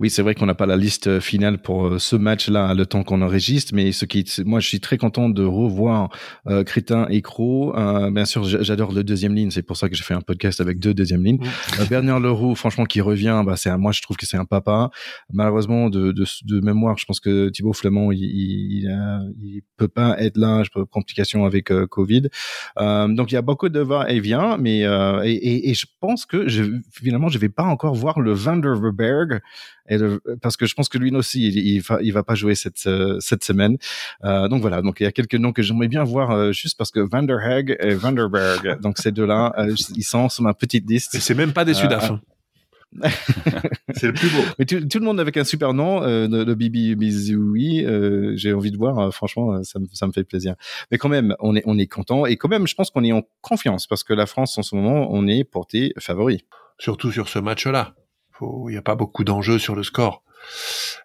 Oui, c'est vrai qu'on n'a pas la liste finale pour euh, ce match-là, le temps qu'on enregistre, mais ce qui, moi, je suis très content de revoir euh, Crétin et Cro. Euh, bien sûr, j'adore le deuxième ligne, c'est pour ça que j'ai fait un podcast avec deux deuxième lignes. Mmh. Euh, Bernard Leroux, franchement, qui revient, bah, c'est moi, je trouve que c'est un papa. Malheureusement, de, de, de, mémoire, je pense que Thibaut Flamand, il, il, il, peut pas être là, je peux complications avec euh, Covid. donc, il y a beaucoup de va-et-vient, mais et, et, et, je pense que je, finalement, je vais pas encore voir voir le Vanderberg et le, parce que je pense que lui aussi il, il, va il va pas jouer cette euh, cette semaine. Euh, donc voilà, donc il y a quelques noms que j'aimerais bien voir euh, juste parce que Vanderhag et Vanderberg, <laughs> donc ces deux-là, euh, ils sont sur ma petite liste. Et c'est même pas des Sudaf. Hein. <laughs> c'est le plus beau. Mais tout, tout, le monde avec un super nom, euh, le, le Bibi Bizoui, euh, j'ai envie de voir. franchement, ça, ça me fait plaisir. Mais quand même, on est on est content et quand même, je pense qu'on est en confiance parce que la France en ce moment, on est porté favori. Surtout sur ce match-là il n'y a pas beaucoup d'enjeux sur le score.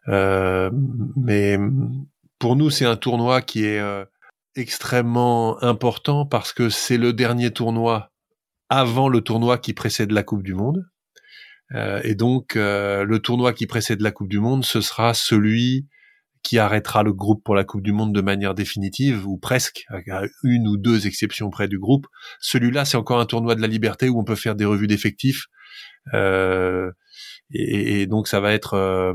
Euh, mais pour nous, c'est un tournoi qui est euh, extrêmement important parce que c'est le dernier tournoi avant le tournoi qui précède la Coupe du Monde. Euh, et donc, le tournoi qui précède la Coupe du Monde, ce sera celui qui arrêtera le groupe pour la Coupe du Monde de manière définitive, ou presque, à une ou deux exceptions près du groupe. Celui-là, c'est encore un tournoi de la liberté où on peut faire des revues d'effectifs. Euh, et, et, donc ça va être euh,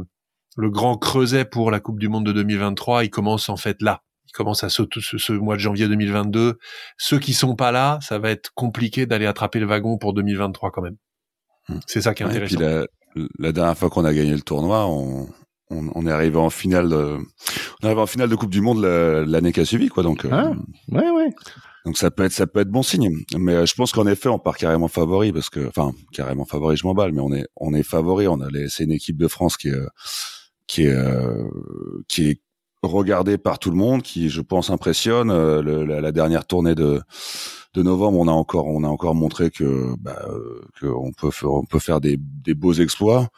le grand creuset pour la Coupe du Monde de 2023. Il commence en fait là. Il commence à ce, ce, ce mois de janvier 2022. Ceux qui sont pas là, ça va être compliqué d'aller attraper le wagon pour 2023 quand même. Hmm. C'est ça qui est intéressant. la, la, dernière fois qu'on a gagné le tournoi, on, on, on, est arrivé en finale de, on est arrivé en finale de Coupe du Monde l'année qui a suivi, quoi. Donc, ah, ouais, ouais. Donc ça peut être ça peut être bon signe. Mais euh, je pense qu'en effet on part carrément favori parce que enfin carrément favori je m'emballe mais on est on est favori. On a c'est une équipe de France qui est qui est euh, qui est regardée par tout le monde, qui je pense impressionne. Euh, la, la, dernière tournée de de novembre on a encore on a encore montré que bah, on peut faire, on peut faire des des beaux exploits.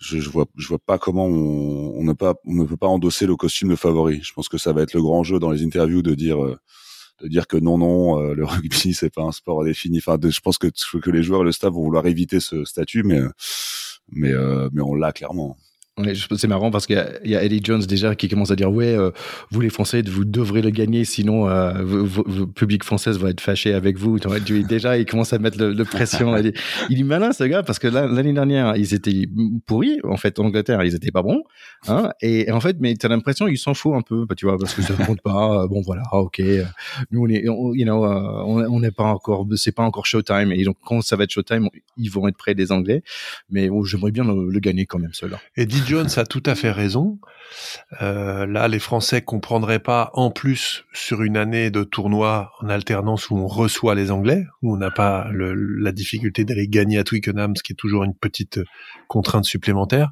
Je, je, vois je vois pas comment on, on ne pas on ne peut pas endosser le costume de favori. Je pense que ça va être le grand jeu dans les interviews de dire de dire que non non euh, le <laughs> rugby c'est pas un sport défini. Enfin je pense que que les joueurs et le staff vont vouloir éviter ce statut mais mais euh, mais on l'a clairement Ouais, c'est marrant parce qu'il y, y, a Eddie Jones déjà qui commence à dire ouais euh, vous les Français vous devrez le gagner sinon euh, le public français va être fâché avec vous. <laughs> Déjà il commence à mettre le, le pression. Il, est, il est malin ce gars parce que l'année dernière ils étaient pourris en fait en Angleterre ils étaient pas bons hein, et, et, en fait mais t'as l'impression ils s'en foutent un peu tu vois parce que ça compte pas bon voilà ok. Nous on est on, you know, euh, on n'est pas encore c'est pas encore Showtime. Et donc quand ça va être Showtime ils vont être près des Anglais. Mais oh, j'aimerais bien le, le, gagner quand même cela Jones a tout à fait raison. Euh, là, les Français comprendraient pas, en plus, sur une année de tournoi en alternance où on reçoit les Anglais, où on n'a pas la difficulté d'aller gagner à Twickenham, ce qui est toujours une petite contrainte supplémentaire.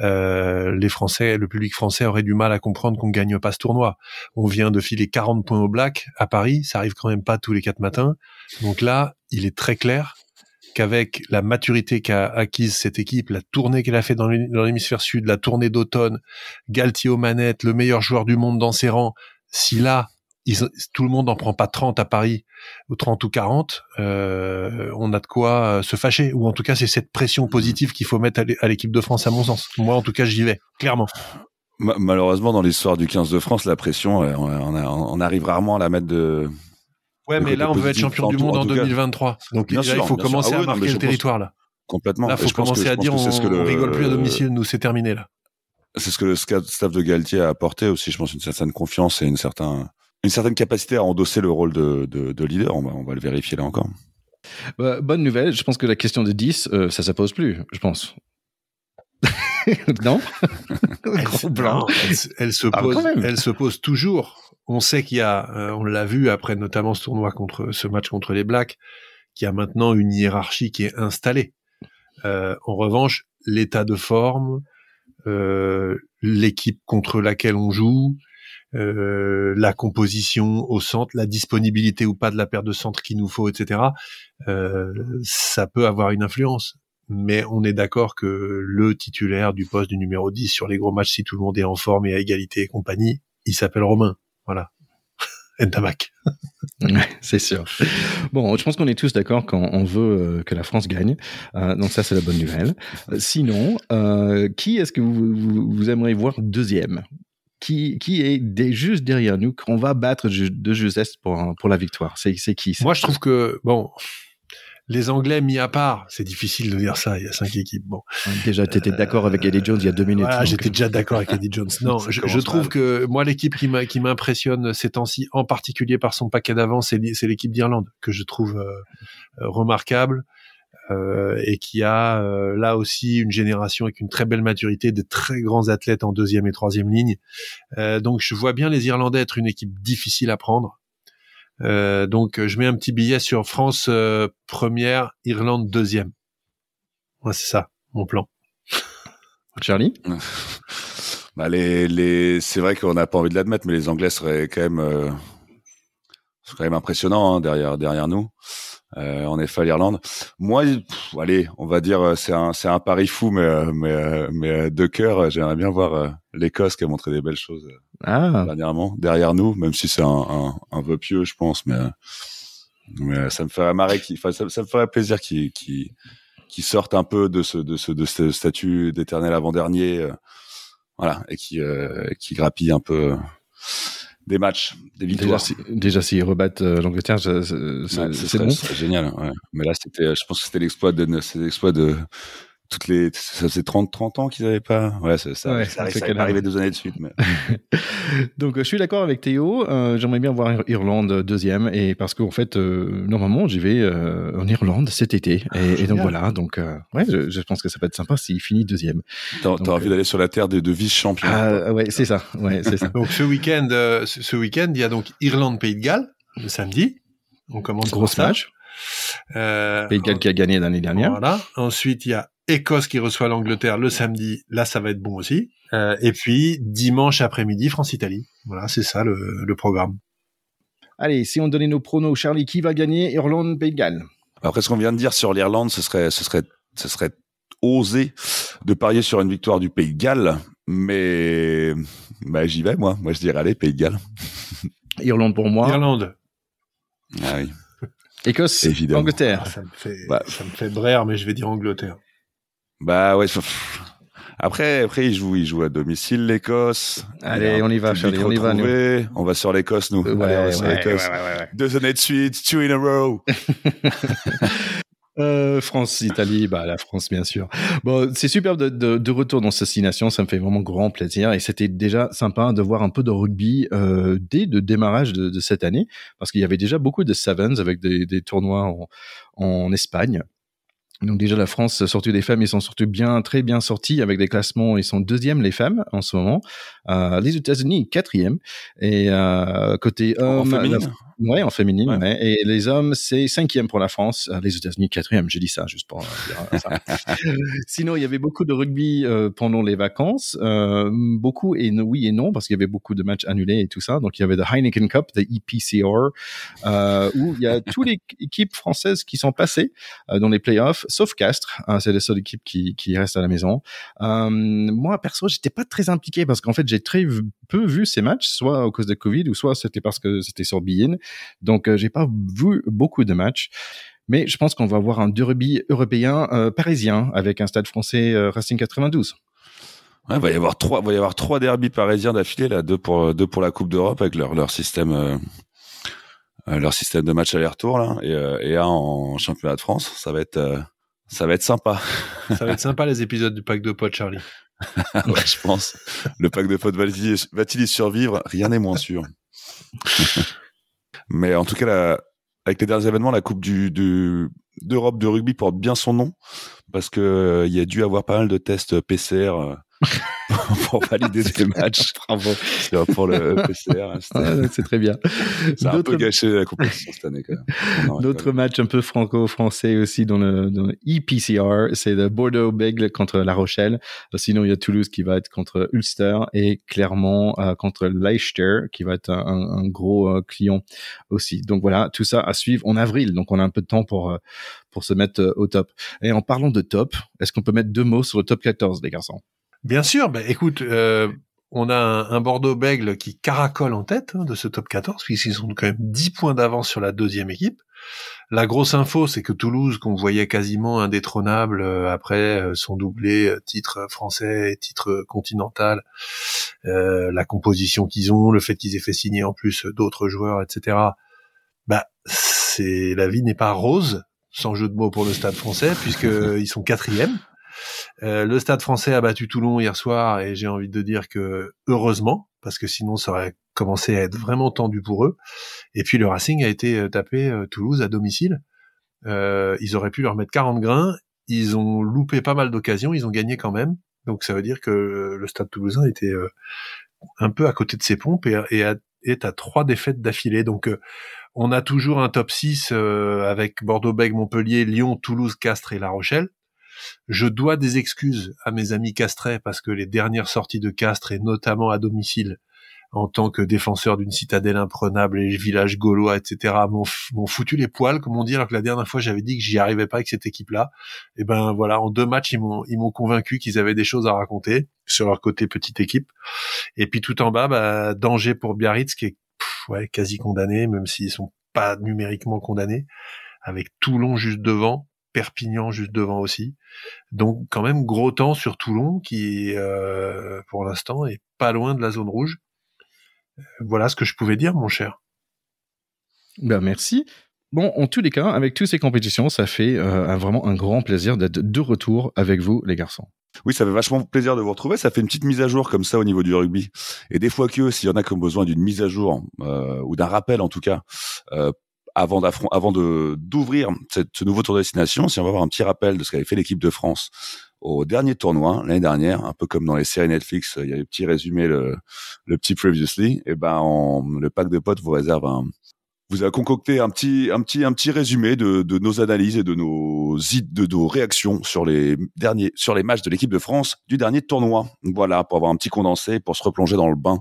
Euh, les Français, le public français aurait du mal à comprendre qu'on gagne pas ce tournoi. On vient de filer 40 points au Black à Paris, ça arrive quand même pas tous les quatre matins. Donc là, il est très clair qu'avec la maturité qu'a acquise cette équipe, la tournée qu'elle a fait dans l'hémisphère sud, la tournée d'automne, Galtier aux manettes, le meilleur joueur du monde dans ses rangs, si là, tout le monde n'en prend pas 30 à Paris, ou 30 ou 40, euh, on a de quoi euh, se fâcher. Ou en tout cas, c'est cette pression positive qu'il faut mettre à l'équipe de France, à mon sens. Moi, en tout cas, j'y vais, clairement. Malheureusement, dans l'histoire du 15 de France, la pression, euh, on, arrive rarement à la mettre de, Ouais, mais là, on veut être champion du monde en, 2023. Donc, il faut commencer à ah marquer le territoire, là. Complètement. Là, il faut commencer à dire, on, rigole plus à domicile, nous, c'est terminé, là. C'est ce que le staff de Galtier a apporté aussi, je pense, une certaine confiance et une certaine, une certaine capacité à endosser le rôle de, de, leader. On va, on va, le vérifier là encore. Bah, bonne nouvelle, je pense que la question de 10, euh, ça ne pose plus, je pense. <laughs> <laughs> non? Elle, se ah, pose, elle se pose toujours on sait qu'il y a, euh, on l'a vu après notamment ce tournoi contre ce match contre les Blacks, qu'il y a maintenant une hiérarchie qui est installée. Euh, en revanche, l'état de forme, euh, l'équipe contre laquelle on joue, la composition au centre, la disponibilité ou pas de la paire de centre qu'il nous faut, etc. ça peut avoir une influence. Mais on est d'accord que le titulaire du poste du numéro 10 sur les gros matchs, si tout le monde est en forme et à égalité et compagnie, il s'appelle Romain. Voilà. <laughs> Ntamak. c'est sûr. Bon, je pense qu'on est tous d'accord quand on veut euh, que la France gagne. Euh, donc ça, c'est la bonne nouvelle. Euh, sinon, qui est-ce que vous, vous, aimeriez voir deuxième? Qui, qui est juste derrière nous, qu'on va battre de justesse pour, pour la victoire? C'est qui Moi, je trouve que, bon, les Anglais mis à part, c'est difficile de dire ça, il y a cinq équipes. Bon. Déjà, tu étais d'accord avec Eddie Jones il y a deux minutes. Voilà, j'étais déjà d'accord avec Eddie Jones. <laughs> Non, je, trouve que moi, l'équipe qui m'impressionne ces temps-ci, en particulier par son paquet d'avance, c'est l'équipe d'Irlande, que je trouve euh, euh, remarquable. Euh, et qui a euh, là aussi une génération avec une très belle maturité, de très grands athlètes en deuxième et troisième ligne. Euh, donc je vois bien les Irlandais être une équipe difficile à prendre. Euh, donc je mets un petit billet sur France euh, première, Irlande deuxième. Ouais, c'est ça, mon plan. <laughs> Charlie? <laughs> Bah les, les... C'est vrai qu'on n'a pas envie de l'admettre, mais les Anglais seraient quand même, euh... quand même impressionnants hein, derrière, derrière nous. Euh, en effet, l'Irlande. Moi, allez, on va dire, euh, c'est un, c'est un pari fou, mais, euh, mais, euh, mais de cœur, j'aimerais bien voir l'Écosse qui a montré des belles choses ah. dernièrement derrière nous, même si c'est un, un, un, vœu pieux, je pense, mais, mais ça me ferait marrer, qui, ça, ça, me ferait plaisir qu'ils, qui qui sortent un peu de ce, de ce, de ce statut d'éternel avant-dernier, voilà, et qui, qui grappillent un peu des matchs, des victoires. Déjà, s'ils rebattent euh, l'Angleterre, c'est bon. C'est génial. Ouais. Mais là, c'était, je pense que c'était l'exploit de, l'exploit de toutes les, ça faisait 30, 30 ans qu'ils n'avaient pas. Ouais, ça, ça, ouais, ça, ça arrivé deux années de suite. Mais... <laughs> Donc, je suis d'accord avec Théo. Euh, j'aimerais bien voir Irlande deuxième, et parce qu'en fait, euh, normalement, j'y vais euh, en Irlande cet été, et, et donc voilà. Donc, euh, ouais, je, je, pense que ça peut être sympa s'il finit deuxième. T'as as envie d'aller sur la terre des deux vice-champions. Ah, ouais, c'est ça. Ouais, c'est ça. <laughs> donc, ce week-end, ce week-end, il y a donc Irlande-Pays de Galles le samedi. On commence gros match. Euh, Pays de Galles qui a gagné l'année dernière. Voilà. Ensuite, il y a Écosse qui reçoit l'Angleterre le samedi, là ça va être bon aussi. Euh, et puis dimanche après-midi, France-Italie. Voilà, c'est ça le, programme. Allez, si on donnait nos pronos, Charlie, qui va gagner Irlande, Pays de Galles? Après ce qu'on vient de dire sur l'Irlande, ce serait, ce serait, ce serait osé de parier sur une victoire du Pays de Galles, mais bah, j'y vais moi. Moi je dirais allez Pays de Galles. <laughs> Irlande pour moi. Irlande. Ah oui. Écosse, Évidemment. Angleterre. Ah, ça me fait, bah, ça me fait brère, mais je vais dire Angleterre. Bah ouais. Après, après, il joue, il joue à domicile l'Écosse. Allez, on y va, Charlie, on y va. Nous. On va sur l'Écosse, nous. Ouais, Allez, on va sur l'Écosse. Deux années de suite, two in a row. <laughs> Euh, France, Italie, bah la France bien sûr. Bon, c'est superbe de, de, de, retour dans cette destination, ça me fait vraiment grand plaisir et c'était déjà sympa de voir un peu de rugby euh, dès le démarrage de, de cette année parce qu'il y avait déjà beaucoup de sevens avec des, des tournois en, en Espagne Donc déjà la France sortie des femmes, ils sont surtout bien très bien sortis avec des classements. Ils sont deuxième les femmes en ce moment. Euh, les États-Unis quatrième et euh, côté hommes, en féminine. Ouais, en féminine. Ouais. ouais. Et les hommes, c'est cinquième pour la France. Euh, Les États-Unis, quatrième. J'ai dit ça juste pour euh, dire ça. <laughs> Sinon, il y avait beaucoup de rugby euh, pendant les vacances. Euh, beaucoup et no- oui et non, parce qu'il y avait beaucoup de matchs annulés et tout ça. Donc, il y avait le Heineken Cup, le EPCR, euh, où il y a toutes les <laughs> équipes françaises qui sont passées euh, dans les playoffs, sauf Castres. hein, c'est la seule équipe qui, qui reste à la maison. Euh, moi, perso, j'étais pas très impliqué parce qu'en fait, j'ai très peu vu ces matchs, soit à cause de Covid ou soit c'était parce que c'était sur Bein. Donc, euh, j'ai pas vu beaucoup de matchs. Mais je pense qu'on va avoir un derby européen euh, parisien avec un stade français euh, Racing 92. Ouais, va y avoir trois, va y avoir trois derbys parisiens d'affilée là, deux pour deux pour la Coupe d'Europe avec leur leur système euh, leur système de match aller-retour là et, euh, et un en championnat de France. Ça va être euh, ça va être sympa. <laughs> Ça va être sympa les épisodes du pack de potes, Charlie. <laughs> ouais, je pense. Le pack de potes va-t-il y survivre Rien n'est moins sûr. <laughs> Mais en tout cas, avec les derniers événements, la Coupe du, d'Europe de rugby porte bien son nom parce que euh, y a dû avoir pas mal de tests PCR euh, <laughs> pour valider des matchs. <laughs> Bravo. Pour le PCR, hein, Ah, <laughs> c'est très bien. ça a un D'autres- peu gâché la compétition cette année quand même. Non, D'autres matchs un peu franco-français aussi dans le, dans le EPCR, c'est le Bordeaux-Bègles contre La Rochelle. Euh, Sinon, il y a Toulouse qui va être contre Ulster et Clermont euh, contre Leicester qui va être un, gros euh, client aussi. Donc voilà, tout ça à suivre en avril. Donc on a un peu de temps pour pour se mettre au top. Et en parlant de top, est-ce qu'on peut mettre deux mots sur le top 14, les garçons? Bien sûr, ben écoute, euh, on a un, un Bordeaux-Bègle qui caracole en tête hein, de ce top 14, puisqu'ils ont quand même 10 points d'avance sur la deuxième équipe. La grosse info, c'est que Toulouse, qu'on voyait quasiment indétrônable euh, après euh, son doublé euh, titre français, titre continental, euh, la composition qu'ils ont, le fait qu'ils aient fait signer en plus d'autres joueurs, etc. Bah, c'est la vie n'est pas rose, sans jeu de mots pour le Stade Français, puisque ils sont quatrième. Euh, le Stade Français a battu Toulon hier soir et j'ai envie de dire que heureusement parce que sinon ça aurait commencé à être vraiment tendu pour eux. Et puis le Racing a été euh, tapé euh, Toulouse à domicile. Euh, ils auraient pu leur mettre 40 grains. Ils ont loupé pas mal d'occasions. Ils ont gagné quand même. Donc ça veut dire que le Stade Toulousain était un peu à côté de ses pompes et, est à trois défaites d'affilée. Donc on a toujours un top 6 euh, avec Bordeaux-Bègles, Montpellier, Lyon, Toulouse, Castres et La Rochelle. Je dois des excuses à mes amis castrais parce que les dernières sorties de Castres et notamment à domicile en tant que défenseur d'une citadelle imprenable et village gaulois, etc., m'ont foutu les poils, comme on dit, alors que la dernière fois j'avais dit que j'y arrivais pas avec cette équipe-là. Et ben voilà, en deux matchs ils m'ont ils m'ont convaincu qu'ils avaient des choses à raconter sur leur côté petite équipe. Et puis tout en bas, bah, danger pour Biarritz qui est ouais quasi condamné, même s'ils sont pas numériquement condamnés, avec Toulon juste devant, Perpignan juste devant aussi. Donc quand même gros temps sur Toulon qui euh, pour l'instant est pas loin de la zone rouge. Voilà ce que je pouvais dire, mon cher. Ben merci. Bon, en tous les cas, avec toutes ces compétitions, ça fait euh, un- vraiment un grand plaisir d'être de retour avec vous, les garçons. Oui, ça fait vachement plaisir de vous retrouver. Ça fait une petite mise à jour comme ça au niveau du rugby. Et des fois que, s'il y en a qui ont besoin d'une mise à jour euh, ou d'un rappel en tout cas, euh, avant avant de d'ouvrir ce nouveau tour de destination, si on va avoir un petit rappel de ce qu'avait fait l'équipe de France au dernier tournoi l'année dernière, un peu comme dans les séries Netflix, il y a le petit résumé, le, le petit previously. Et ben, en- le pack de potes vous réserve un vous a concocté un petit, un petit, un petit résumé de, de nos analyses et de nos, de nos réactions sur les derniers, sur les matchs de l'équipe de France du dernier tournoi. Voilà, pour avoir un petit condensé, pour se replonger dans le bain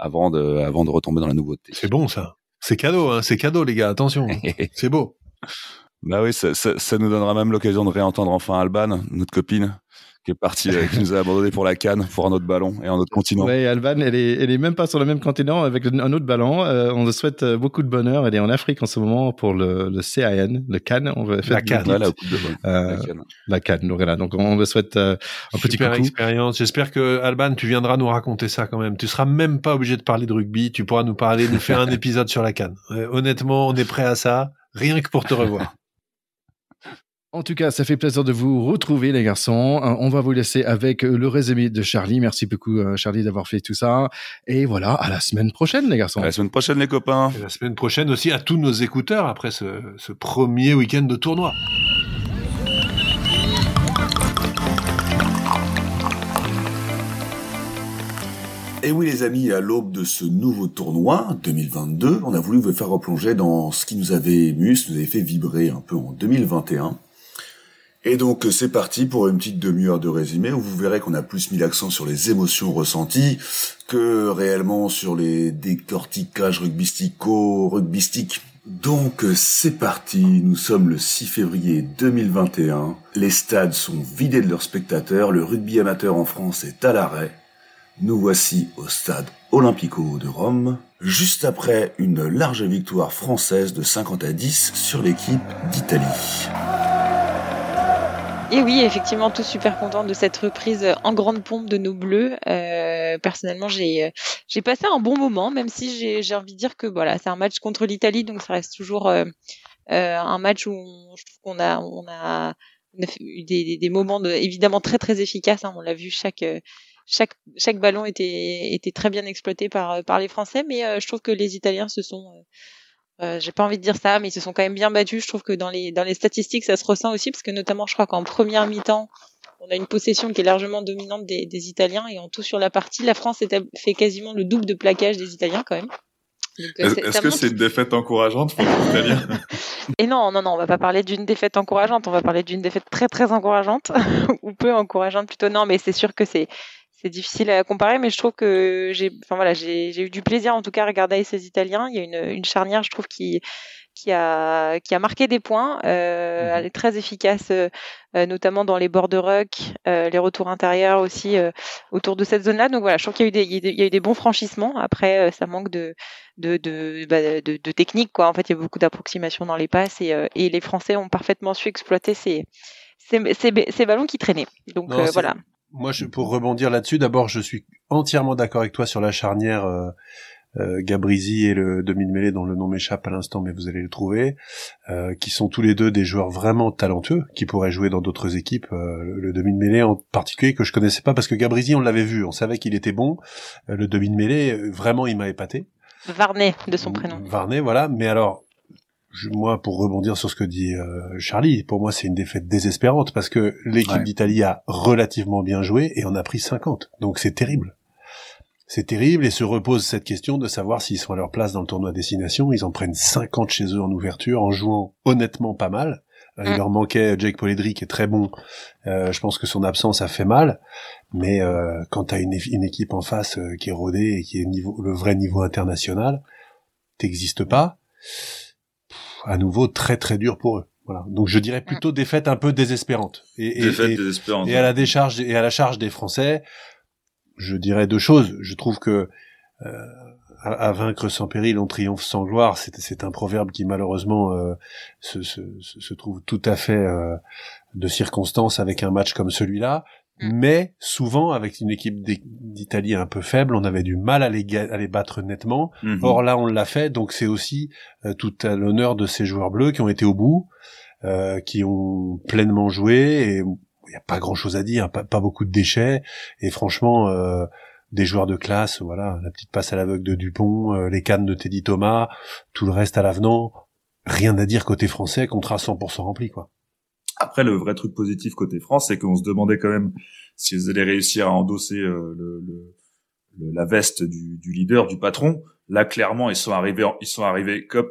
avant de, avant de retomber dans la nouveauté. C'est bon ça. C'est cadeau, hein. C'est cadeau, les gars. Attention. <laughs> C'est beau. Bah oui, ça, ça, ça nous donnera même l'occasion de réentendre enfin Alban, notre copine, qui est partie, euh, qui nous a abandonné pour la canne, pour un autre ballon et un autre continent. Ouais, Alban, elle est, elle est même pas sur le même continent avec un autre ballon. Euh, on te souhaite euh, beaucoup de bonheur. Elle est en Afrique en ce moment pour le, le CAN, le Cannes. On va faire La CAN. Ouais, la coupe de. Euh, La canne. la Cannes. Donc voilà. Donc on le souhaite euh, un petit Super coucou. expérience. J'espère que Alban, tu viendras nous raconter ça quand même. Tu seras même pas obligé de parler de rugby. Tu pourras nous parler, nous faire un <laughs> épisode sur la canne. Euh, honnêtement, on est prêt à ça. Rien que pour te revoir. En tout cas, ça fait plaisir de vous retrouver, les garçons. Euh, on va vous laisser avec euh, le résumé de Charlie. Merci beaucoup, euh, Charlie, d'avoir fait tout ça. Et voilà, à la semaine prochaine, les garçons. À la semaine prochaine, les copains. Et la semaine prochaine aussi à tous nos écouteurs après ce, ce premier week-end de tournoi. Et oui les amis, à l'aube de ce nouveau tournoi 2022, on a voulu vous faire replonger dans ce qui nous avait ému, ce qui nous avait fait vibrer un peu en 2021. Et donc c'est parti pour une petite demi-heure de résumé où vous verrez qu'on a plus mis l'accent sur les émotions ressenties que réellement sur les décortiquages rugbystico-rugbystiques. Donc c'est parti, nous sommes le 6 février 2021, les stades sont vidés de leurs spectateurs, le rugby amateur en France est à l'arrêt. Nous voici au stade Olympico de Rome, juste après une large victoire française de 50 à 10 sur l'équipe d'Italie. Et oui, effectivement, tous super contents de cette reprise en grande pompe de nos Bleus. Euh, personnellement, j'ai j'ai passé un bon moment, même si j'ai envie de dire que voilà, c'est un match contre l'Italie, donc ça reste toujours euh, euh, un match où on, je trouve qu'on a on a, eu des, des, moments de, évidemment très très efficaces. Hein, on l'a vu chaque chaque chaque ballon était était très bien exploité par par les Français, mais je trouve que les Italiens se sont euh, j'ai pas envie de dire ça, mais ils se sont quand même bien battus. Je trouve que dans les dans les statistiques, ça se ressent aussi parce que notamment, je crois qu'en première mi-temps, on a une possession qui est largement dominante des, des Italiens et en tout sur la partie, la France fait quasiment le double de plaquage des Italiens quand même. Euh, est-ce que c'est une défaite encourageante pour les Italiens? <laughs> <laughs> Et non, non, non, on va pas parler d'une défaite encourageante, on va parler d'une défaite très très encourageante <laughs> ou peu encourageante plutôt. Non, mais c'est sûr que c'est c'est difficile à comparer, mais je trouve que j'ai, enfin voilà, j'ai eu du plaisir en tout cas à regarder ces Italiens. Il y a une, une charnière, je trouve, qui qui a qui a marqué des points. Euh, mhm. Elle est très efficace, euh, notamment dans les bords de ruck, euh, les retours intérieurs aussi euh, autour de cette zone-là. Donc voilà, je trouve qu'il y a eu des il y a eu des bons franchissements. Après, ça manque de de de, bah, de, de technique quoi. En fait, il y a beaucoup d'approximations dans les passes et, et les Français ont parfaitement su exploiter ces ces, ces, ces ballons qui traînaient. Donc voilà. Moi, je, pour rebondir là-dessus, d'abord, je suis entièrement d'accord avec toi sur la charnière euh, euh, Gabrizi et le demi-mêlée dont le nom m'échappe à l'instant, mais vous allez le trouver, euh, qui sont tous les deux des joueurs vraiment talentueux, qui pourraient jouer dans d'autres équipes. Euh, le, demi-mêlée en particulier que je connaissais pas parce que Gabrizi, on l'avait vu, on savait qu'il était bon. Euh, le demi-mêlée, vraiment, il m'a épaté. Varney de son prénom. Varney, voilà. Mais alors, moi, pour rebondir sur ce que dit euh, Charlie, pour moi, c'est une défaite désespérante parce que l'équipe d'Italie a relativement bien joué et on a pris 50. Donc c'est terrible. C'est terrible et se repose cette question de savoir s'ils sont à leur place dans le tournoi destination. Ils en prennent 50 chez eux en ouverture en jouant honnêtement pas mal. Euh, il mm. leur manquait Jake Poledri qui est très bon. Euh, je pense que son absence a fait mal. Mais euh, quand tu as une, une, équipe en face qui est rodée et qui est niveau, le vrai niveau international, t'existes pas à nouveau très très dur pour eux. Voilà. Donc je dirais plutôt mm. défaite un peu désespérante. Et, défaite désespérante. Et à la décharge et à la charge des Français, je dirais deux choses. Je trouve que euh, à, vaincre sans péril, on triomphe sans gloire. C'est un proverbe qui malheureusement euh, se, se, se, trouve tout à fait euh, de circonstance avec un match comme celui-là. Mm. Mais souvent, avec une équipe d'Italie un peu faible, on avait du mal à les, à les battre nettement. Mm-hmm. Or là, on l'a fait, donc c'est aussi euh, tout à l'honneur de ces joueurs bleus qui ont été au bout, euh, qui ont pleinement joué. Et il n'y a pas grand-chose à dire, pas, pas, beaucoup de déchets. Et franchement, euh, des joueurs de classe, voilà, la petite passe à l'aveugle de Dupont, euh, les cannes de Teddy Thomas, tout le reste à l'avenant. Rien à dire côté français, contrat 100% rempli, quoi. Après, le vrai truc positif côté France, c'est qu'on se demandait quand même s'ils allaient réussir à endosser euh, le, le, la veste du, du, leader, du patron. Là, clairement, ils sont arrivés, ils sont arrivés comme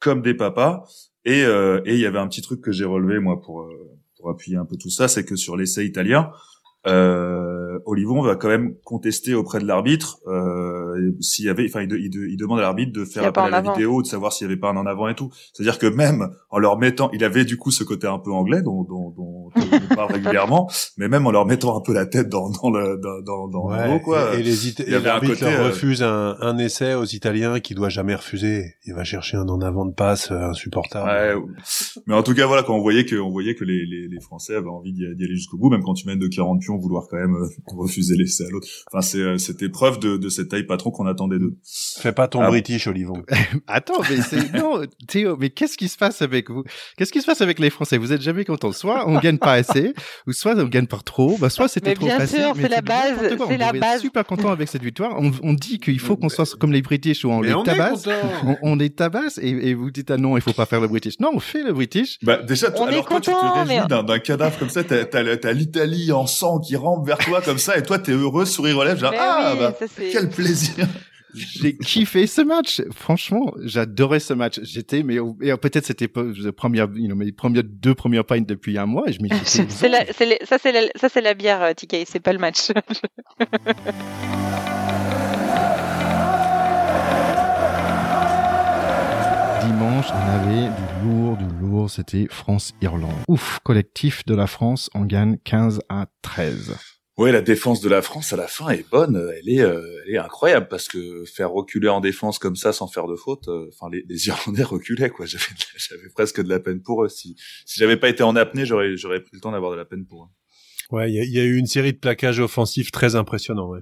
comme des papas. Et euh, et il y avait un petit truc que j'ai relevé moi pour euh, pour appuyer un peu tout ça, c'est que sur l'essai italien, euh, Olivon va quand même contester auprès de l'arbitre s'il y avait, enfin, il, il, demande à l'arbitre de faire appel à la vidéo, de savoir s'il y avait pas un en avant et tout. C'est-à-dire que même en leur mettant, il avait du coup ce côté un peu anglais dont, dont, dont on parle régulièrement, <laughs> mais même en leur mettant un peu la tête dans, dans le dans, dans, ouais, quoi. Et, les It l'arbitre leur euh, refuse un, un, essai aux Italiens qui doit jamais refuser. Il va chercher un en avant de passe euh, insupportable. Ouais, mais en tout cas voilà, quand on voyait que on voyait que les, les, les Français avaient envie d'y aller jusqu'au bout, même quand tu mènes de 40 pions vouloir quand même euh, refuser l'essai à l'autre. Enfin, c'est euh, c'était preuve de, de cette taille patron qu'on attendait d'eux. Fais pas ton ah. British, Olivon. <laughs> Attends, mais c'est <laughs> non, Théo, mais qu'est-ce qui se passe avec vous? Qu'est-ce qui se passe avec les Français? Vous êtes jamais contents. Soit on gagne pas assez, ou soit on gagne par trop, bah, soit c'était Mais trop bien facile. sûr, mais c'est la base, c'est On la base. super content avec cette victoire. On, on dit qu'il faut qu'on soit comme les British où on Mais les on est tabasse. On, on les tabasse et, et vous dites ah non, il faut pas faire le British. Non, on fait le British. Bah, déjà, toi- On alors est toi, tu te réjouis mais- d'un, d'un cadavre comme ça, t'as, t'as, t'as l'Italie en sang qui rampe vers toi comme ça, et toi, t'es heureux, sourire aux lèvres, genre, Mais ah, oui, bah, ça, quel plaisir. <laughs> J'ai kiffé ce match. Franchement, j'adorais ce match. J'étais, mais peut-être c'était première, you know, mes premières deux premières pints depuis un mois. Et je me disais, C'est la- c'est les- ça, c'est la, ça, c'est la bière, euh, TK, c'est pas le match. <laughs> Dimanche, on avait du lourd, du lourd. C'était France-Irlande. Ouf, collectif de la France, on gagne 15 à 13. Ouais, la défense de la France à la fin est bonne, elle est, euh, elle est incroyable parce que faire reculer en défense comme ça sans faire de faute, euh, enfin les, les Irlandais <laughs> reculaient quoi. J'avais, j'avais presque de la peine pour eux. Si, si j'avais pas été en apnée, j'aurais, j'aurais pris le temps d'avoir de la peine pour eux. Ouais, il y, y a eu une série de plaquages offensifs très impressionnants. Ouais.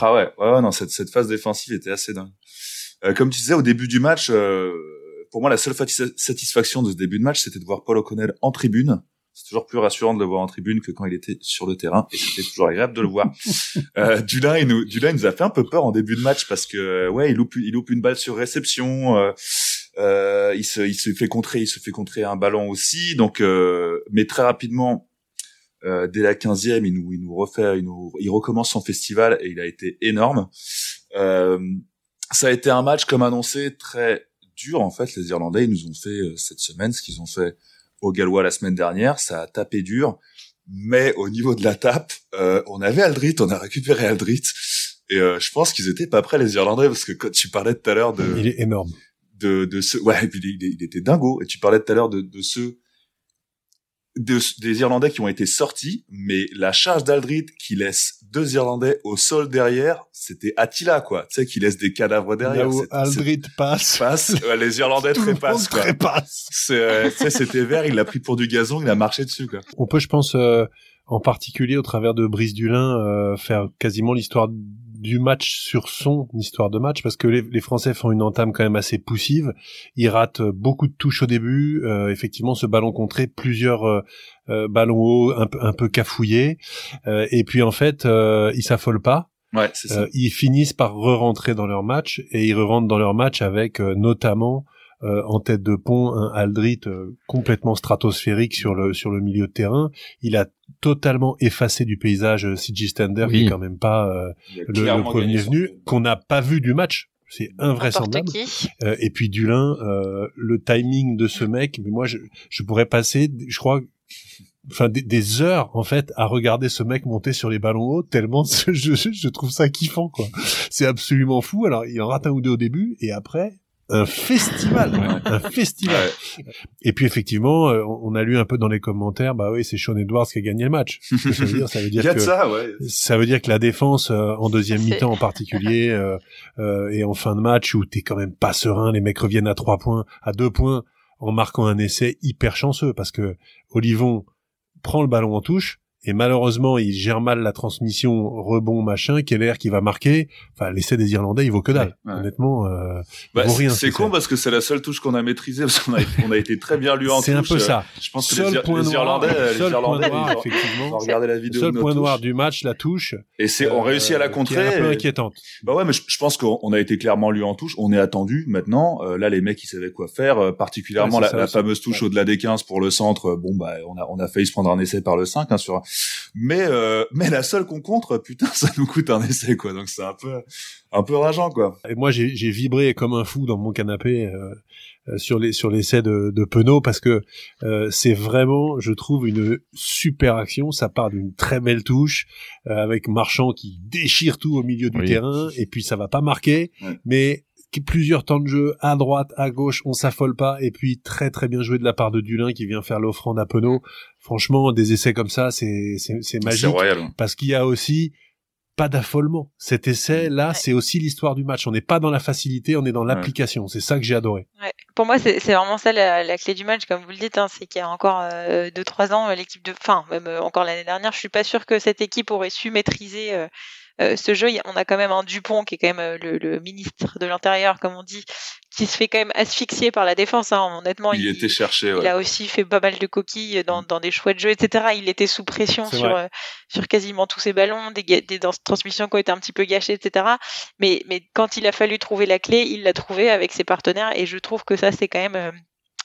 Ah ouais, ouais, ouais, non, cette, cette phase défensive était assez dingue. Euh, comme tu disais au début du match, euh, pour moi la seule satisfaction de ce début de match, c'était de voir Paul O'Connell en tribune. C'est toujours plus rassurant de le voir en tribune que quand il était sur le terrain, et c'était toujours agréable de le voir. <laughs> Euh, Dulin, il nous, Dulin, il nous a fait un peu peur en début de match parce que ouais, il loupe, il loupe une balle sur réception. Euh, euh, il se, il se fait contrer, il se fait contrer un ballon aussi. Donc, euh, mais très rapidement, euh, dès la 15e, il nous, il nous refait, il nous, il recommence son festival et il a été énorme. Euh, ça a été un match comme annoncé très dur en fait. Les Irlandais, ils nous ont fait euh, cette semaine ce qu'ils ont fait aux Gallois la semaine dernière. Ça a tapé dur, mais au niveau de la tape, euh, on avait Aldrit, on a récupéré Aldrit. Et euh, je pense qu'ils étaient pas prêts les Irlandais parce que quand tu parlais tout à l'heure de Il est énorme. de, de ceux, ouais, et puis il, il était dingo. Et tu parlais tout à l'heure de, de ceux, de- des Irlandais qui ont été sortis, mais la charge d'Aldrit qui laisse deux Irlandais au sol derrière, c'était Attila, quoi. Tu sais, qui laisse des cadavres derrière. Là où Aldrit passe, passe, <laughs> ouais, les Irlandais trépassent, quoi. euh, tu sais, c'était vert, il l'a pris pour du gazon, il a marché dessus, quoi. On peut, je pense, euh, en particulier au travers de Brice Dulin, euh, faire quasiment l'histoire du match sur son histoire de match, parce que les, les Français font une entame quand même assez poussive. Ils ratent euh, beaucoup de touches au début. euh, effectivement, ce ballon contré, plusieurs euh, euh, ballons hauts, un, peu- un peu cafouillés. Euh, et puis en fait, euh, ils s'affolent pas. Ouais, ça. Ils finissent par re-rentrer dans leur match et ils re-rentrent dans leur match avec euh, notamment euh, en tête de pont un Aldrit euh, complètement stratosphérique sur le sur le milieu de terrain. Il a totalement effacé du paysage euh, C.J. Stender qui est quand même pas euh, le, premier venu qu'on n'a pas vu du match. C'est N'importe invraisemblable. qui. Euh, et puis Dulin, euh, le timing de ce mec, mais moi je, je pourrais passer, je crois, enfin des, des heures en fait à regarder ce mec monter sur les ballons hauts tellement je, je, je trouve ça kiffant quoi. C'est absolument fou. Alors il en rate un ou deux au début et après un festival, un festival. Et puis effectivement, euh, on a lu un peu dans les commentaires, bah oui, c'est Sean Edwards qui a gagné le match. Ça veut dire <laughs> Ça veut dire que de ça, ouais. ça veut dire que la défense euh, en deuxième <laughs> mi-temps en particulier euh, euh, et en fin de match où t'es quand même pas serein, les mecs reviennent à trois points, à deux points en marquant un essai hyper chanceux parce que Olivon prend le ballon en touche et malheureusement il gère mal la transmission rebond machin Keller qui va marquer enfin l'essai des Irlandais il vaut que dalle Ouais, ouais. honnêtement euh, Bah, vaut c'est rien, c'est ce con parce que c'est la seule touche qu'on a maîtrisée parce qu'on a, on a été très bien lu en c'est un touche. peu Euh, ça Je pense que seul les, Ir- point les noir Irlandais, euh, les seul point Irlandais, noir effectivement la vidéo seul de point noir du match la touche Et c'est, on euh, réussit à la qui est contrer. un peu et- inquiétante Bah ouais, mais je, je pense qu'on on a été clairement lu en touche. On est attendu maintenant. Euh, là, les mecs, ils savaient quoi faire. euh, particulièrement Ouais, la, ça la aussi. fameuse touche au-delà des 15 pour le centre. euh, Bon, bah, on a, on a failli se prendre un essai par le 5 hein, sur. Mais, euh, mais la seule qu'on contre, putain, <laughs> ça nous coûte un essai, quoi. Donc c'est un peu, un peu rageant, quoi. Et moi, j'ai j'ai vibré comme un fou dans mon canapé euh, euh, sur les sur l'essai de, de Penaud parce que euh, c'est vraiment, je trouve, une super action. Ça part d'une très belle touche euh, avec Marchand qui déchire tout au milieu du Oui. terrain et puis ça va pas marquer, Ouais. mais plusieurs temps de jeu à droite, à gauche, on s'affole pas et puis très très bien joué de la part de Dulin qui vient faire l'offrande à Penaud. Franchement, des essais comme ça, c'est c'est c'est C'est magique royal. parce qu'il y a aussi pas d'affolement. Cet essai là, Ouais. c'est aussi l'histoire du match. On n'est pas dans la facilité, on est dans l'application. C'est ça que j'ai adoré. Ouais. Pour moi, c'est c'est vraiment ça la, la clé du match, comme vous le dites. Hein, c'est qu'il y a encore euh, deux trois ans, euh, l'équipe de, enfin même euh, encore l'année dernière, je suis pas sûre que cette équipe aurait su maîtriser euh, ce jeu. On a quand même un Dupont qui est quand même le, le ministre de l'Intérieur, comme on dit, qui se fait quand même asphyxier par la défense. Hein. Honnêtement, il, était cherché. Il a aussi fait pas mal de coquilles dans, dans des chouettes jeux, etc. Il était sous pression sur euh, sur quasiment tous ses ballons, des, des, transmissions qui ont été un petit peu gâchées, etc. Mais mais quand il a fallu trouver la clé, il l'a trouvé avec ses partenaires et je trouve que ça c'est quand même euh,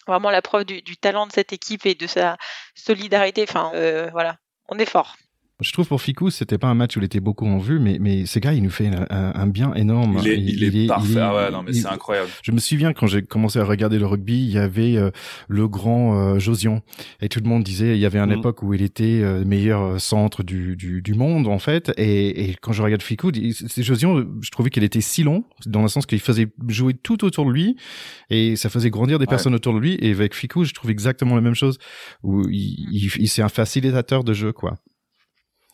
vraiment la preuve du, du, talent de cette équipe et de sa solidarité. Enfin euh, voilà, on est fort. Je trouve pour Ficou, c'était pas un match où il était beaucoup en vue, mais, mais ce gars, il nous fait un, un bien énorme. Il est, il, est, parfait. ah ouais, non, mais c'est incroyable. Je me souviens quand j'ai commencé à regarder le rugby, il y avait euh, le grand euh, Josion. Et tout le monde disait, il y avait une mhm. époque où il était euh, meilleur euh, centre du, du, du, monde, en fait. Et, et quand je regarde Ficou, Josion, je trouvais qu'il était si long, dans le sens qu'il faisait jouer tout autour de lui. Et ça faisait grandir des personnes autour de lui. Et avec Ficou, je trouve exactement la même chose. Où il, il, il c'est un facilitateur de jeu, quoi.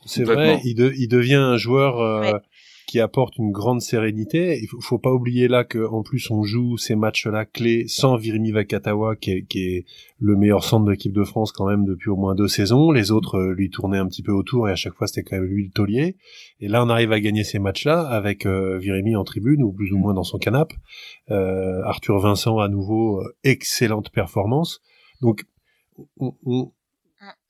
C'est vrai, il, il, devient un joueur euh, qui apporte une grande sérénité. Il faut, faut pas oublier là que en plus on joue ces matchs-là clés sans Virimi Vakatawa, qui est, qui est le meilleur centre de l'équipe de France quand même depuis au moins deux saisons. Les autres euh, lui tournaient un petit peu autour et à chaque fois c'était quand même lui le taulier. Et là on arrive à gagner ces matchs-là avec euh, Virimi en tribune ou plus ou moins dans son canap. Euh, Arthur Vincent à nouveau excellente performance. Donc on, on,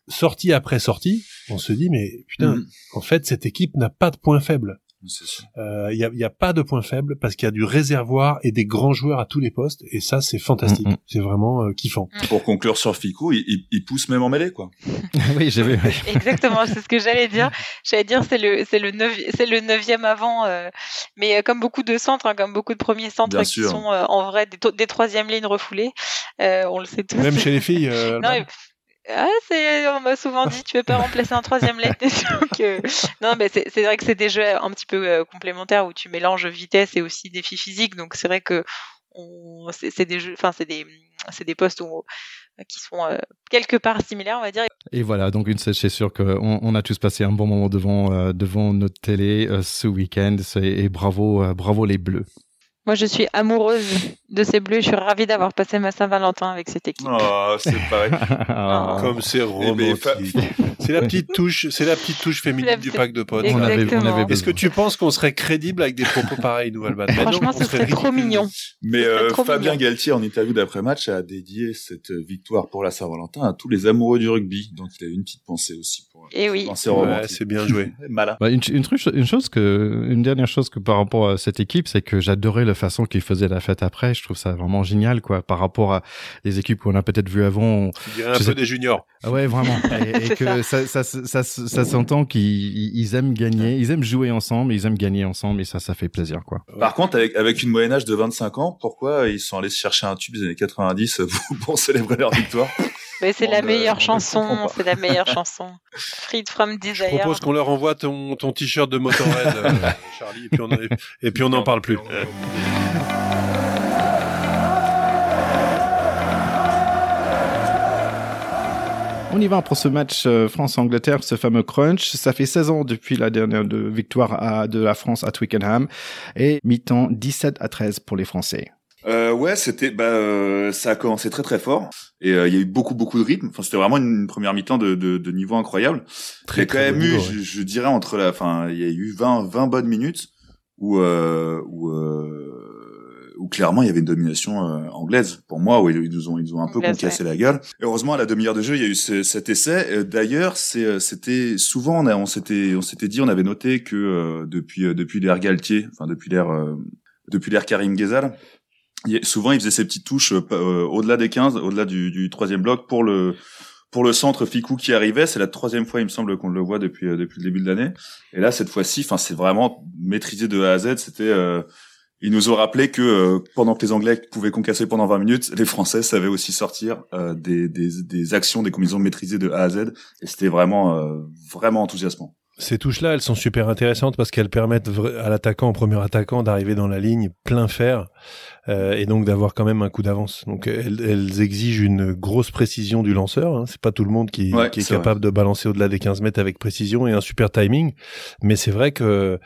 sortie après sortie, on se dit mais putain, mm. en fait cette équipe n'a pas de point faible. Il euh, y, a, y, a, pas de point faible parce qu'il y a du réservoir et des grands joueurs à tous les postes et ça c'est fantastique, mm, mm. c'est vraiment euh, kiffant. Pour conclure sur Fico, il, il, pousse même en mêlée quoi. <laughs> oui j'ai vu. <laughs> Exactement, c'est ce que j'allais dire. J'allais dire c'est le c'est le c'est le neuvième avant, euh, mais comme beaucoup de centres, hein, comme beaucoup de premiers centres qui sont en vrai des, des troisièmes lignes refoulées, on le sait tous. Même chez les <laughs> filles. non, ah, c'est, on m'a souvent dit, tu veux pas remplacer un troisième lettre. <laughs> Donc, non, mais c'est, vrai que c'est des jeux un petit peu euh, complémentaires où tu mélanges vitesse et aussi défi physique. Donc, c'est vrai que c'est, des jeux, enfin, c'est des, c'est des postes où, qui sont euh, quelque part similaires, on va dire. Et voilà, donc une c'est sûr qu'on on a tous passé un bon moment devant, euh, devant notre télé ce week-end. Et bravo, bravo les Bleus. Moi, je suis amoureuse de ces bleus. Je suis ravie d'avoir passé ma Saint-Valentin avec cette équipe. Oh, c'est pareil. <laughs> Oh. Comme c'est eh ben, romantique. c'est la petite touche, c'est la petite touche féminine du pack de potes. On avait, on avait Est-ce que tu penses qu'on serait crédible avec des propos pareils, Nouvelle Franchement, ce serait, trop mignon. Mais euh, Fabien Galtier, en interview d'après-match, a dédié cette victoire pour la Saint-Valentin à tous les amoureux du rugby. Donc, il a eu une petite pensée aussi pour. Et eh oui. c'est bien joué. <laughs> Malin. Bah, une, une, une, chose que, une dernière chose que par rapport à cette équipe, c'est que j'adorais le façon qu'il faisait la fête après. Je trouve ça vraiment génial, quoi, par rapport à des équipes qu'on a peut-être vu avant. On... un peu des juniors. Ah ouais, vraiment. <laughs> et, que ça, ça, ça, ça, s'entend qu'ils aiment gagner, ils aiment jouer ensemble, ils aiment gagner ensemble, et ça, ça fait plaisir, quoi. Par contre, avec, avec une moyenne âge de 25 ans, pourquoi ils sont allés chercher un tube des années 90 pour célébrer leur victoire? Mais c'est la meilleure chanson, c'est la meilleure <laughs> chanson. Freed from Desire. Je propose qu'on leur envoie ton, ton t-shirt de Motorhead, euh, <laughs> Charlie, et puis on, et puis on n'en parle plus. On y va pour ce match euh, France-Angleterre, ce fameux crunch. Ça fait 16 ans depuis la dernière victoire de la France à Twickenham et mi-temps 17 à 13 pour les Français. Euh, ouais, c'était, bah, euh, ça a commencé très très fort et euh, il y a eu beaucoup beaucoup de rythme. Enfin, c'était vraiment une première mi-temps de, de, de, niveau incroyable. Très, quand même eu, je, je, dirais entre la, enfin, il y a eu 20 20 bonnes minutes où euh, où euh, où clairement il y avait une domination anglaise pour moi où ils nous ont ils ont un peu concassé la gueule. heureusement à la demi-heure de jeu il y a eu cet essai. D'ailleurs c'est c'était souvent on, on s'était on s'était dit on avait noté que depuis depuis l'ère Galtier enfin depuis l'ère depuis l'ère Karim Ghezal souvent il faisait ses petites touches euh, euh, au-delà des 15, au-delà du, du troisième bloc pour le pour le centre Ficou qui arrivait. C'est la troisième fois il me semble qu'on le voit depuis euh, depuis le début de l'année. Et là cette fois-ci, enfin c'est vraiment maîtrisé de A à Z. C'était ils nous ont rappelé que pendant que les Anglais pouvaient concasser pendant 20 minutes, les Français savaient aussi sortir des, des, des, actions, des combinaisons maîtrisées de A à Z. Et c'était vraiment, vraiment enthousiasmant. Ces touches-là, elles sont super intéressantes parce qu'elles permettent à l'attaquant, au premier attaquant, d'arriver dans la ligne plein fer euh, et donc d'avoir quand même un coup d'avance. Donc elles, elles, exigent une grosse précision du lanceur. Hein. C'est pas tout le monde qui, qui est, capable de balancer au-delà des 15 mètres avec précision et un super timing. Mais c'est vrai que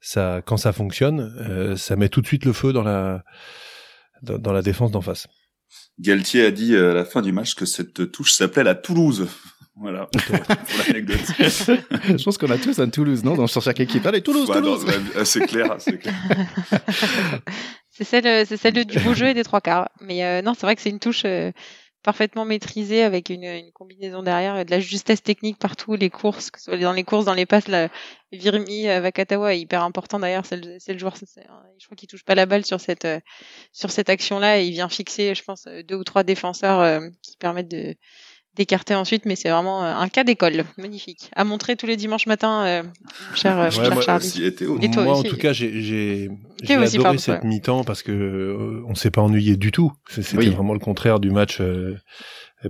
ça, quand ça fonctionne, euh, ça met tout de suite le feu dans la dans, dans la défense d'en face. Galtier a dit à la fin du match que cette touche s'appelait la Toulouse. Voilà, <laughs> pour l'anecdote. Je pense qu'on a tous un Toulouse, non, dans, sur chaque équipe. Allez, Toulouse, Ouais, Toulouse. non, ouais, c'est clair, c'est clair. <laughs> C'est celle, c'est celle du beau jeu et des trois quarts. Mais euh, non, c'est vrai que c'est une touche euh, parfaitement maîtrisée avec une, une combinaison derrière, euh, de la justesse technique partout, les courses, que ce soit dans les courses, dans les passes, la Virmi euh, Vakatawa est hyper important d'ailleurs, c'est le, c'est le joueur, c'est- c'est- je crois qu'il touche pas la balle sur cette euh, sur cette action-là et il vient fixer, je pense, euh, deux ou trois défenseurs euh, qui permettent de d'écarter ensuite, mais c'est vraiment euh, un cas d'école, magnifique, à montrer tous les dimanches matins, euh, cher, euh, Ouais, cher moi Charlie. Aussi, et Théo. Et toi Moi, en tout cas, j'ai adoré pardon, cette ouais. mi-temps parce que euh, on s'est pas ennuyé du tout. C'est- C'était Oui. vraiment le contraire du match euh,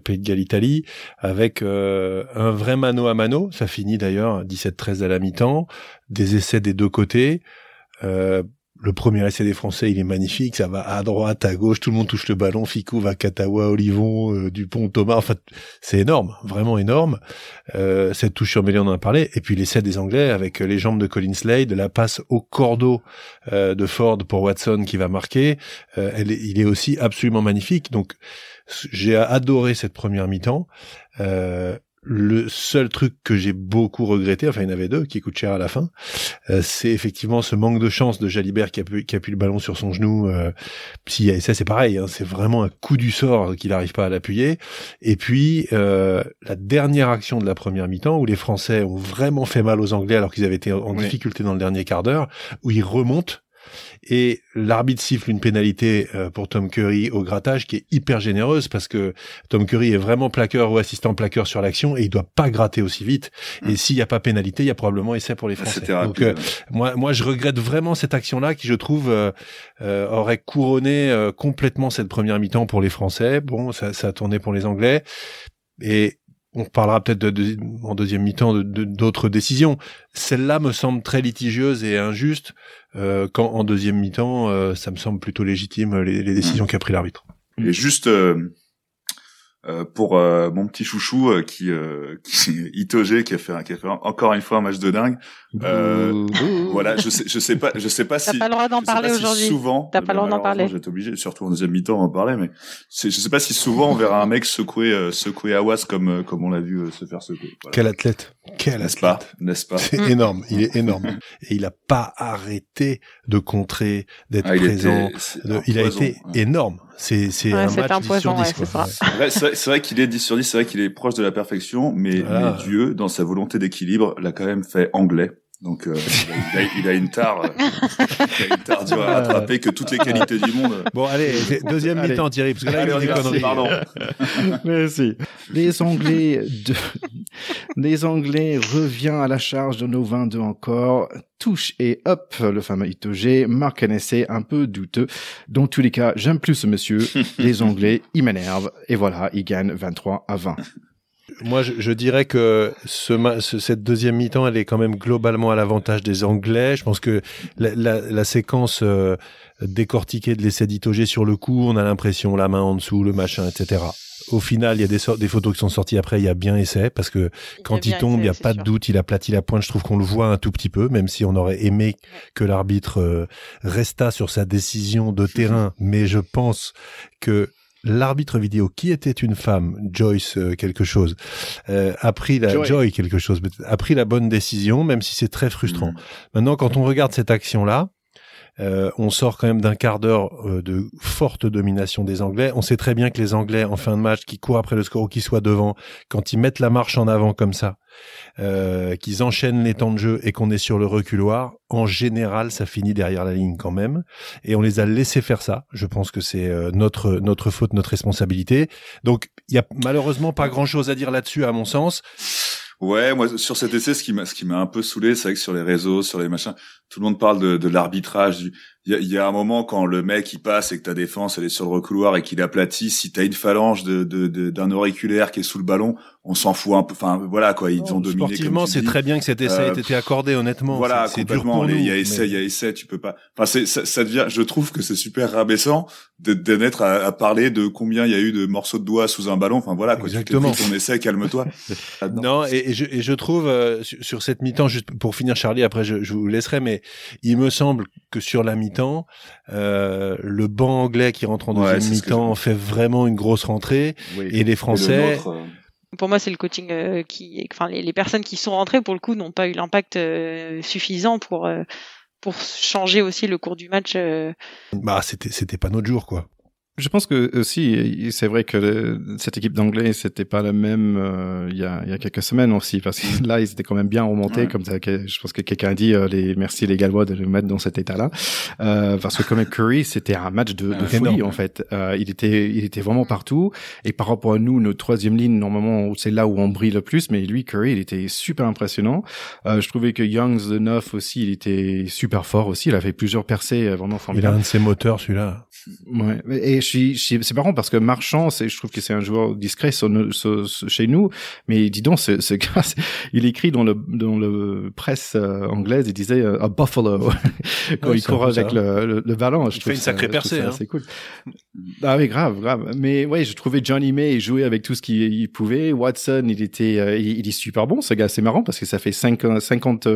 Pays de Galles Italie avec euh, un vrai mano à mano. Ça finit d'ailleurs 17-13 à la mi-temps, des essais des deux côtés. Euh, le premier essai des Français, il est magnifique. Ça va à droite, à gauche, tout le monde touche le ballon. Ficou, Vakatawa, Olivon, euh, Dupont, Thomas. Enfin, c'est énorme, vraiment énorme. Euh, cette touche sur Mélian, on en a parlé. Et puis l'essai des Anglais avec les jambes de Colin Slade, la passe au cordeau euh, de Ford pour Watson qui va marquer. Euh, il est aussi absolument magnifique. Donc j'ai adoré cette première mi-temps. Le seul truc que j'ai beaucoup regretté, enfin il y en avait deux qui coûtent cher à la fin, euh, c'est effectivement ce manque de chance de Jalibert qui a pu, qui a pu le ballon sur son genou. Euh, si, et ça c'est pareil, hein, c'est vraiment un coup du sort qu'il n'arrive pas à l'appuyer. Et puis euh, la dernière action de la première mi-temps où les Français ont vraiment fait mal aux Anglais alors qu'ils avaient été en Oui. difficulté dans le dernier quart d'heure, où ils remontent et l'arbitre siffle une pénalité euh, pour Tom Curry au grattage qui est hyper généreuse parce que Tom Curry est vraiment plaqueur ou assistant plaqueur sur l'action et il doit pas gratter aussi vite. Et s'il n'y a pas pénalité, il y a probablement essai pour les Français. C'était Donc euh, moi, moi, je regrette vraiment cette action-là qui, je trouve, euh, euh, aurait couronné euh, complètement cette première mi-temps pour les Français. Bon, ça, ça a tourné pour les Anglais et on parlera peut-être de, de- en deuxième mi-temps de- d'autres décisions. Celle-là me semble très litigieuse et injuste, euh, quand en deuxième mi-temps, euh, ça me semble plutôt légitime les, les décisions qu'a pris l'arbitre. Et juste euh, euh, pour euh, mon petit chouchou euh, qui, euh, <laughs> qui Itoge qui a fait un- qui a fait encore une fois un match de dingue. Euh. Voilà, je sais je sais pas je sais pas T'as si pas le droit d'en parler si aujourd'hui. souvent T'as pas le droit d'en parler. J'étais obligé surtout en deuxième mi-temps d'en parler mais c'est- je sais pas si souvent on verra un mec secouer euh, secouer Awas comme euh, comme on l'a vu euh, se faire secouer. Voilà. Quel athlète Quel N'est-ce athlète pas? N'est-ce pas? C'est Mm. énorme, il est énorme. Et il a pas arrêté de contrer, d'être Ah, il présent. était- c'est de- il a été énorme. C'est c'est Ouais, un match un 10 poison, sur 10. ouais, c'est ça. C'est vrai, qu'il est 10 sur 10, c'est vrai qu'il est proche de la perfection, mais, Voilà. mais Dieu, dans sa volonté d'équilibre, l'a quand même fait anglais. Donc euh, il, a, il a une tare, euh, il a une tare dure à rattraper que toutes les qualités du monde. Bon, allez, <laughs> deuxième mi-temps, Thierry, parce que là, Allez, il on y y a va, des conneries. pardon. <laughs> Merci. Les Anglais, de... les Anglais revient à la charge de nos 22 encore. Touche et hop, le fameux Itoge marque un essai un peu douteux. Dans tous les cas, j'aime plus ce monsieur. <laughs> Les Anglais, il m'énerve. Et voilà, il gagne 23 à 20. Moi, je, je dirais que ce, ce- cette deuxième mi-temps, elle est quand même globalement à l'avantage des Anglais. Je pense que la, la, la séquence euh, décortiquée de l'essai d'Itoge sur le coup, on a l'impression la main en dessous, le machin, etc. Au final, il y a des, so- des photos qui sont sorties après, il y a bien essai, parce que quand il tombe, il n'y a pas de doute, il aplatit la pointe. Je trouve qu'on le voit un tout petit peu, même si on aurait aimé que l'arbitre euh, restât sur sa décision de terrain. Mais je pense que l'arbitre vidéo, qui était une femme, Joyce euh, quelque chose, euh, a pris la Joy. Joy quelque chose, a pris la bonne décision, même si c'est très frustrant. Mm. Maintenant, quand on regarde cette action-là, euh, on sort quand même d'un quart d'heure euh, de forte domination des Anglais. On sait très bien que les Anglais, en fin de match, qui courent après le score ou qui soient devant, quand ils mettent la marche en avant comme ça, euh, qu'ils enchaînent les temps de jeu et qu'on est sur le reculoir, en général, ça finit derrière la ligne quand même. Et on les a laissés faire ça. Je pense que c'est euh, notre notre faute, notre responsabilité. Donc, il y a malheureusement pas grand-chose à dire là-dessus, à mon sens. Ouais, moi sur cet essai, ce qui m'a ce qui m'a un peu saoulé, c'est vrai que sur les réseaux, sur les machins, tout le monde parle de, de l'arbitrage. Il y y a un moment quand le mec il passe et que ta défense elle est sur le recouloir et qu'il aplatit, si t'as une phalange de de- de- d'un auriculaire qui est sous le ballon, on s'en fout un peu. Enfin voilà quoi, ils ont dominé. Sportivement, c'est très bien que cet essai Euh, ait été accordé, honnêtement. Voilà, C'est- dur pour Les- nous, Il y a essai, il y a essai, tu peux pas. Enfin, ça, ça devient. Je trouve que c'est super rabaissant de d'en être à, à parler de combien il y a eu de morceaux de doigts sous un ballon. Enfin voilà, quoi. Exactement. Tu pris ton essai, calme-toi. <laughs> Non, et, et je, et je trouve euh, sur, sur cette mi-temps, juste pour finir, Charlie, après je, je vous laisserai, mais il me semble que sur la mi-temps, euh, le banc anglais qui rentre en deuxième mi-temps je- fait vraiment une grosse rentrée, Oui. et les Et Français, le nôtre, euh, Pour moi, c'est le coaching euh, qui, enfin, les, les, personnes qui sont rentrées pour le coup n'ont pas eu l'impact suffisant pour pour changer aussi le cours du match. Bah, c'était c'était pas notre jour, quoi. Je pense que aussi, c'est vrai que cette équipe d'anglais, c'était pas la même euh, il, y a, il y a quelques semaines aussi, parce que là, ils étaient quand même bien remontés, comme ça, je pense que quelqu'un a dit, euh, les, merci les Gallois de le mettre dans cet état-là, euh, parce que comme Curry, c'était un match de, de folie en fait. Euh, il était, il était vraiment partout, et par rapport à nous, notre troisième ligne, normalement, c'est là où on brille le plus, mais lui, Curry, il était super impressionnant. Euh, je trouvais que Youngs de neuf aussi, il était super fort aussi, il a fait plusieurs percées vraiment formidables. Il a un de ses moteurs, celui-là. Ouais, et c'est marrant parce que Marchand, je trouve que c'est un joueur discret sur, chez nous, mais dis donc, ce, ce gars, <laughs> il écrit dans le dans le presse euh, anglaise, il disait euh, a buffalo <laughs> quand il court avec le, le, ballon. Je il fait une sacrée percée. C'est hein. cool. Ah oui, grave, grave. Mais ouais, je trouvais Johnny May jouer avec tout ce qu'il pouvait. Watson, il était, euh, il, est super bon, ce gars. C'est marrant parce que ça fait 5, 50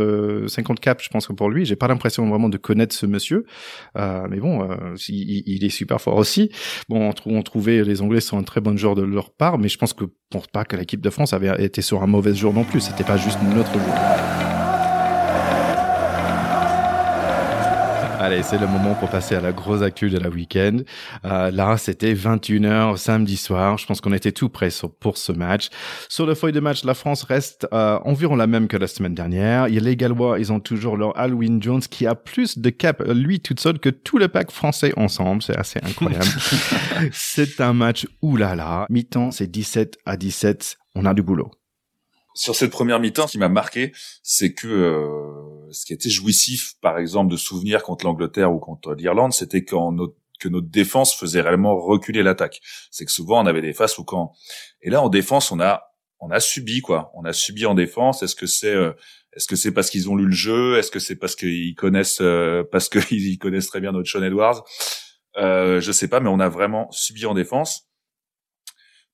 50 caps, je pense que pour lui, j'ai pas l'impression vraiment de connaître ce monsieur. mais bon, il, il, est super fort aussi. Bon, on, trouvait les Anglais sont un très bon jour de leur part, mais je pense que pense pas que l'équipe de France avait été sur un mauvais jour non plus. C'était pas juste notre jour. Allez, c'est le moment pour passer à la grosse actu de la week-end. Euh, là, c'était 21h samedi soir. Je pense qu'on était tout prêt pour ce match. Sur le feuille de match, la France reste euh, environ la même que la semaine dernière. Il y a les Gallois, ils ont toujours leur Halloween Jones qui a plus de cap, lui toute seule, que tout le pack français ensemble. C'est assez incroyable. <laughs> c'est un match oulala. Mi-temps, c'est 17 à 17. On a du boulot sur cette première mi-temps, ce qui m'a marqué, c'est que euh, ce qui était jouissif, par exemple, de souvenir contre l'Angleterre ou contre l'Irlande, c'était quand notre que notre défense faisait réellement reculer l'attaque. C'est que souvent on avait des phases où quand et là en défense on a on a subi quoi. On a subi en défense. Est-ce que c'est euh, est-ce que c'est parce qu'ils ont lu le jeu? Est-ce que c'est parce qu'ils connaissent euh, parce <laughs> qu'ils connaissent très bien notre Sean Edwards? Euh, Je sais pas, mais on a vraiment subi en défense.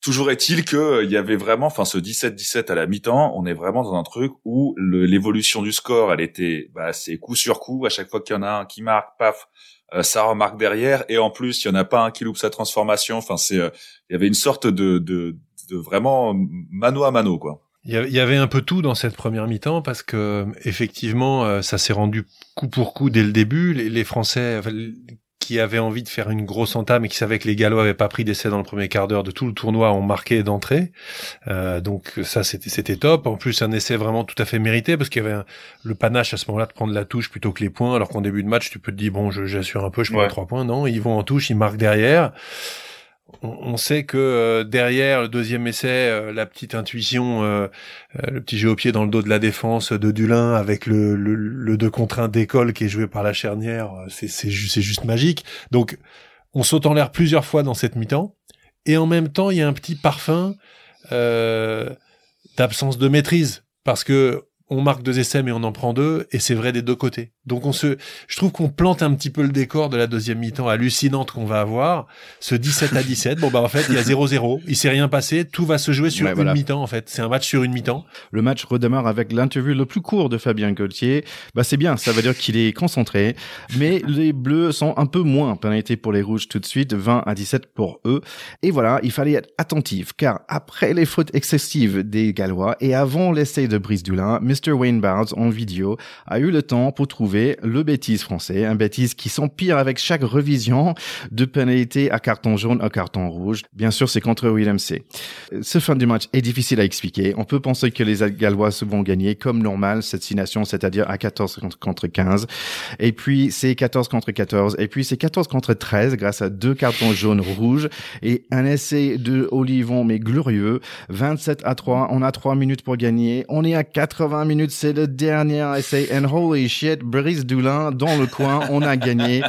Toujours est-il que euh, il y avait vraiment, enfin ce 17-17 à la mi-temps, on est vraiment dans un truc où l'évolution du score, elle était, bah, c'est coup sur coup. À chaque fois qu'il y en a un qui marque, paf, euh, ça remarque derrière. Et en plus, il y en a pas un qui loupe sa transformation. Enfin, c'est, euh, il y avait une sorte de, de, de vraiment mano à mano, quoi. Il y avait un peu tout dans cette première mi-temps parce que effectivement, ça s'est rendu coup pour coup dès le début. Les Français, qui avait envie de faire une grosse entame et qui savait que les Gallois avaient pas pris d'essai dans le premier quart d'heure de tout le tournoi ont marqué d'entrée. Euh, donc ça c'était c'était top. En plus un essai vraiment tout à fait mérité parce qu'il y avait le panache à ce moment-là de prendre la touche plutôt que les points. Alors qu'en début de match tu peux te dire bon j'assure un peu je prends trois points. Non ils vont en touche ils marquent derrière on, sait que euh, derrière le deuxième essai, euh, la petite intuition, euh, le petit jeu au pied dans le dos de la défense de Dulin avec le, le, le 2 contre 1 d'école qui est joué par la charnière, c'est, c'est, c'est juste magique. Donc on saute en l'air plusieurs fois dans cette mi-temps, et en même temps il y a un petit parfum d'absence de maîtrise parce que on marque deux essais mais on en prend deux et c'est vrai des deux côtés. Donc on se, je trouve qu'on plante un petit peu le décor de la deuxième mi-temps hallucinante qu'on va avoir. Ce 17 à 17, bon bah en fait il y a 0-0, il s'est rien passé, tout va se jouer sur une mi-temps en fait. C'est un match sur une mi-temps. Le match redémarre avec l'interview le plus court de Fabien Gauthier. Bah c'est bien, ça veut dire qu'il est concentré, mais les Bleus sont un peu moins pénalités pour les Rouges tout de suite, 20 à 17 pour eux. Et voilà, il fallait être attentif car après les fautes excessives des Gallois et avant l'essai de Brice Dulin, Mr Wayne Barnes en vidéo a eu le temps pour trouver le bêtise français, un bêtise qui s'empire avec chaque revision de pénalité à carton jaune à carton rouge. Bien sûr, c'est contre William C. Ce fin du match est difficile à expliquer. On peut penser que les Gallois vont gagner comme normal cette signation, c'est-à-dire à 14 contre 15. Et puis, c'est 14 contre 14. Et puis, c'est 14 contre 13 grâce à deux cartons jaunes rouges et un essai de Olivon, mais glorieux. 27 à 3. On a 3 minutes pour gagner. On est à 80 minutes. C'est le dernier essai. And holy shit, Brice Dulin dans le coin, on a gagné.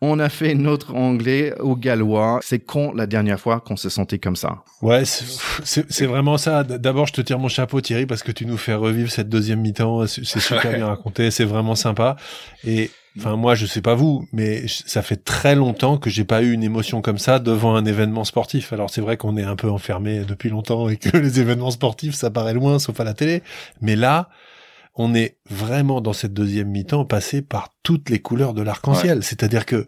On a fait notre anglais au gallois. C'est con la dernière fois qu'on se sentait comme ça. Ouais, c'est vraiment ça. D'abord, je te tire mon chapeau Thierry parce que tu nous fais revivre cette deuxième mi-temps. C'est super <laughs> bien raconté, c'est vraiment sympa. Et Enfin, moi, je sais pas vous, mais ça fait très longtemps que j'ai pas eu une émotion comme ça devant un événement sportif. Alors, c'est vrai qu'on est un peu enfermé depuis longtemps et que <laughs> les événements sportifs, ça paraît loin, sauf à la télé. Mais là, on est vraiment dans cette deuxième mi-temps passé par toutes les couleurs de l'arc-en-ciel. C'est-à-dire que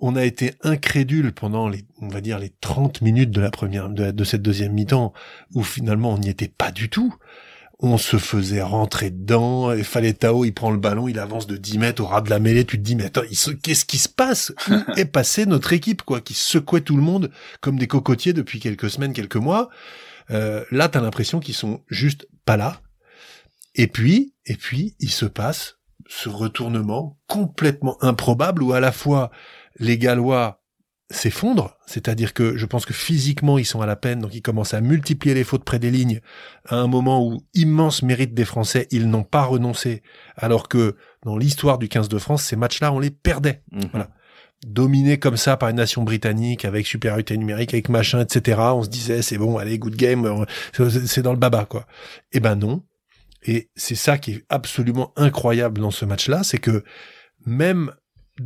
on a été incrédule pendant les, on va dire, les 30 minutes de la première, de, cette deuxième mi-temps, où finalement on n'y était pas du tout. On se faisait rentrer dedans, et fallait Tao, il prend le ballon, il avance de 10 mètres au ras de la mêlée, tu te dis, mais attends, qu'est-ce qui se passe? Où <laughs> est passée notre équipe, quoi, qui secouait tout le monde comme des cocotiers depuis quelques semaines, quelques mois? Euh, là, t'as l'impression qu'ils sont juste pas là. Et puis, et puis, il se passe ce retournement complètement improbable où à la fois les Gallois s'effondrent, c'est-à-dire que je pense que physiquement ils sont à la peine, donc ils commencent à multiplier les fautes près des lignes, à un moment où immense mérite des Français, ils n'ont pas renoncé, alors que dans l'histoire du 15 de France, ces matchs-là, on les perdait. Mhm. Voilà. Dominés comme ça par une nation britannique, avec supériorité numérique, avec machin, etc., on se disait, c'est bon, allez, good game, c'est dans le baba, quoi. Eh ben non. Et c'est ça qui est absolument incroyable dans ce match-là, c'est que même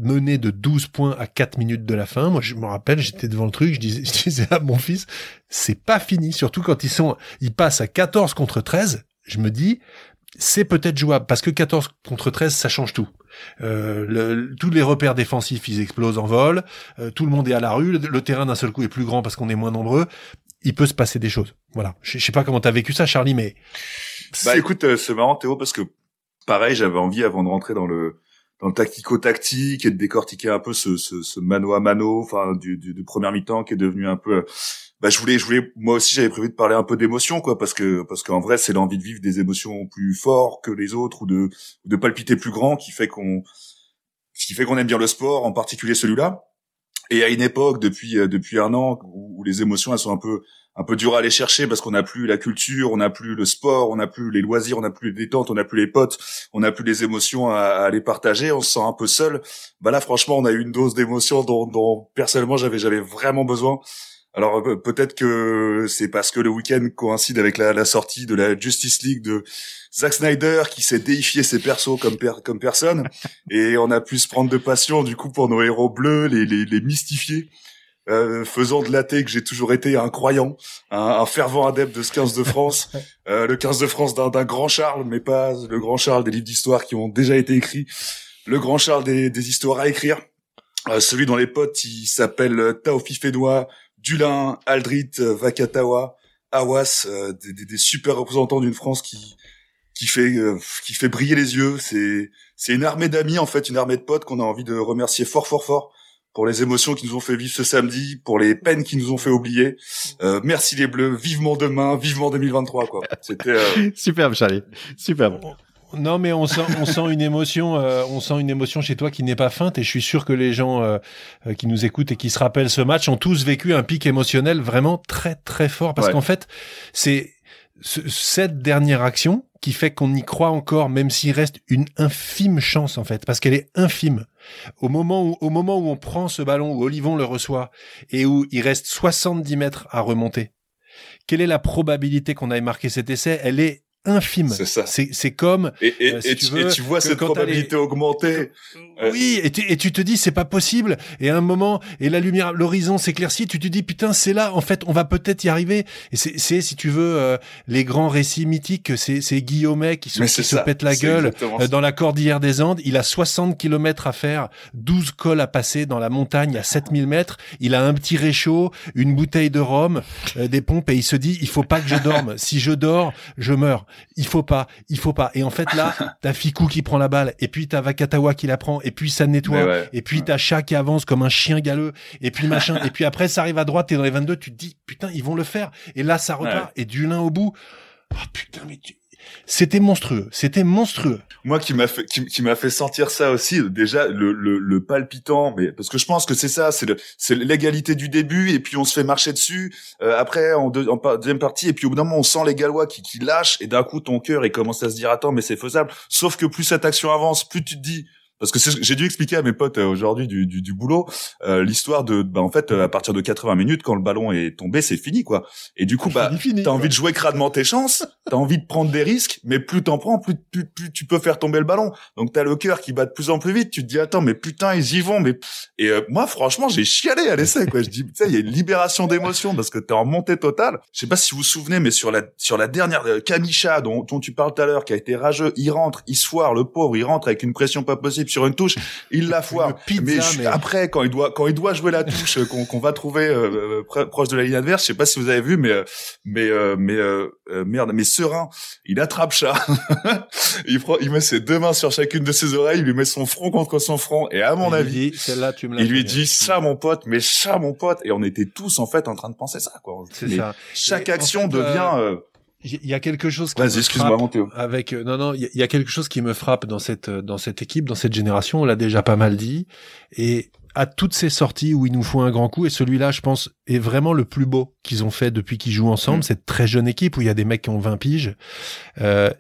mené de 12 points à 4 minutes de la fin. Moi, je me rappelle, j'étais devant le truc, je disais, <laughs> je disais à mon fils, c'est pas fini. Surtout quand ils sont, ils passent à 14 contre 13. Je me dis, c'est peut-être jouable parce que 14 contre 13, ça change tout. Euh, le, tous les repères défensifs, ils explosent en vol. Euh, tout le monde est à la rue. Le, terrain d'un seul coup est plus grand parce qu'on est moins nombreux. Il peut se passer des choses. Voilà. Je, sais pas comment t'as vécu ça, Charlie, mais bah écoute, euh, c'est marrant Théo parce que pareil, j'avais envie avant de rentrer dans le dans le tactico-tactique et de décortiquer un peu ce, ce, ce mano à mano, enfin du, du, du premier mi-temps qui est devenu un peu. Bah, je voulais, je voulais, moi aussi, j'avais prévu de parler un peu d'émotion, quoi, parce que parce qu'en vrai, c'est l'envie de vivre des émotions plus fortes que les autres ou de de palpiter plus grand qui fait qu'on qui fait qu'on aime bien le sport, en particulier celui-là. Et à une époque, depuis euh, depuis un an, où, où les émotions elles sont un peu un peu dur à aller chercher parce qu'on n'a plus la culture, on n'a plus le sport, on n'a plus les loisirs, on n'a plus les détentes, on n'a plus les potes, on n'a plus les émotions à, à, les partager, on se sent un peu seul. Bah là, franchement, on a eu une dose d'émotion dont, dont personnellement j'avais j'avais vraiment besoin. Alors peut-être que c'est parce que le week-end coïncide avec la, la, sortie de la Justice League de Zack Snyder qui s'est déifié ses persos comme comme personne. <laughs> Et on a pu se prendre de passion du coup pour nos héros bleus, les, les, les mystifier euh, faisant de l'athée que j'ai toujours été un croyant, un, fervent adepte de ce 15 de France, <laughs> euh, le 15 de France d'un grand Charles, mais pas le grand Charles des livres d'histoire qui ont déjà été écrits, le grand Charles des, des histoires à écrire, euh, celui dont les potes il s'appelle Taofi Fénois, Dulin, Aldrit, Vakatawa, Awas, euh, des, des, super représentants d'une France qui qui fait qui fait briller les yeux. C'est c'est une armée d'amis en fait, une armée de potes qu'on a envie de remercier fort fort fort pour les émotions qui nous ont fait vivre ce samedi, pour les peines qui nous ont fait oublier. Euh, merci les Bleus, vivement demain, vivement 2023 quoi. C'était euh... <laughs> superbe Charlie, superbe. Non, mais on sent, on sent une émotion, euh, on sent une émotion chez toi qui n'est pas feinte, et je suis sûr que les gens euh, euh, qui nous écoutent et qui se rappellent ce match ont tous vécu un pic émotionnel vraiment très très fort, parce qu'en fait, c'est cette dernière action qui fait qu'on y croit encore, même s'il reste une infime chance en fait, parce qu'elle est infime. Au moment où, au moment où on prend ce ballon, où Olivon le reçoit et où il reste 70 mètres à remonter, quelle est la probabilité qu'on aille marquer cet essai? Elle est infime. C'est ça. C'est comme et, et, euh, si et, tu, veux, et, tu, vois cette probabilité augmenter. Oui, et tu, et tu te dis c'est pas possible. Et à un moment, et la lumière, l'horizon s'éclaircit, tu te dis putain c'est là. En fait, on va peut-être y arriver. Et c'est si tu veux euh, les grands récits mythiques. C'est c'est Guillaumet qui, se, qui se pète la gueule euh, dans la cordillère des Andes. Il a 60 kilomètres à faire, 12 cols à passer dans la montagne à 7000 mètres. Il a un petit réchaud, une bouteille de rhum, des pompes et il se dit il faut pas que je dorme. si je dors, je meurs il faut pas, il faut pas. Et en fait là, <laughs> t'as Fikou qui prend la balle, et puis t'as Vakatawa qui la prend, et puis ça nettoie, et puis t'as Chat qui avance comme un chien galeux, et puis machin, et puis après ça arrive à droite, t'es dans les 22, tu te dis putain ils vont le faire, et là ça repart, et du lin au bout. Oh putain mais tu... C'était monstrueux, c'était monstrueux. Moi qui m'a fait qui, m'a fait sentir ça aussi déjà le, le, le, palpitant mais parce que je pense que c'est ça c'est c'est l'égalité du début et puis on se fait marcher dessus euh, après en, deux, en deuxième partie et puis au bout d'un moment on sent les Gallois qui qui lâchent et d'un coup ton cœur il commence à se dire attends mais c'est faisable sauf que plus cette action avance plus tu te dis parce que j'ai dû expliquer à mes potes euh, aujourd'hui du, du, du, boulot euh, l'histoire de bah en fait à partir de 80 minutes quand le ballon est tombé c'est fini quoi. Et du coup bah t'as envie de jouer crânement tes chances t'as envie de prendre des risques mais plus t'en prends plus, plus, plus, tu peux faire tomber le ballon. Donc t'as le cœur qui bat de plus en plus vite tu te dis attends mais putain ils y vont mais et euh, moi franchement j'ai chialé à l'essai quoi. Je dis tu sais il y a une libération d'émotion parce que t'es en montée totale. Je sais pas si vous vous souvenez mais sur la sur la dernière Kamisha dont, dont tu parles tout à l'heure qui a été rageux il rentre il se foire le pauvre il rentre avec une pression pas possible sur une touche, il la foire. mais, après, quand il doit, quand il doit jouer la touche qu'on va trouver euh, proche de la ligne adverse, je sais pas si vous avez vu, mais mais mais merde, mais serein, il attrape chat, <laughs> il prend, il met ses deux mains sur chacune de ses oreilles, il lui met son front contre son front, et à mon avis, celle-là, tu me il lui dit ça, mon pote, mais ça, mon pote, et on était tous en fait en train de penser ça, quoi. C'est ça. Chaque action devient il y a quelque chose qui me frappe avec euh, non non il y, a quelque chose qui me frappe dans cette euh, dans cette équipe dans cette génération on l'a déjà pas mal dit et à toutes ces sorties où il nous faut un grand coup et celui-là je pense est vraiment le plus beau qu'ils ont fait depuis qu'ils jouent ensemble mm. cette très jeune équipe où il y a des mecs qui ont 20 piges euh,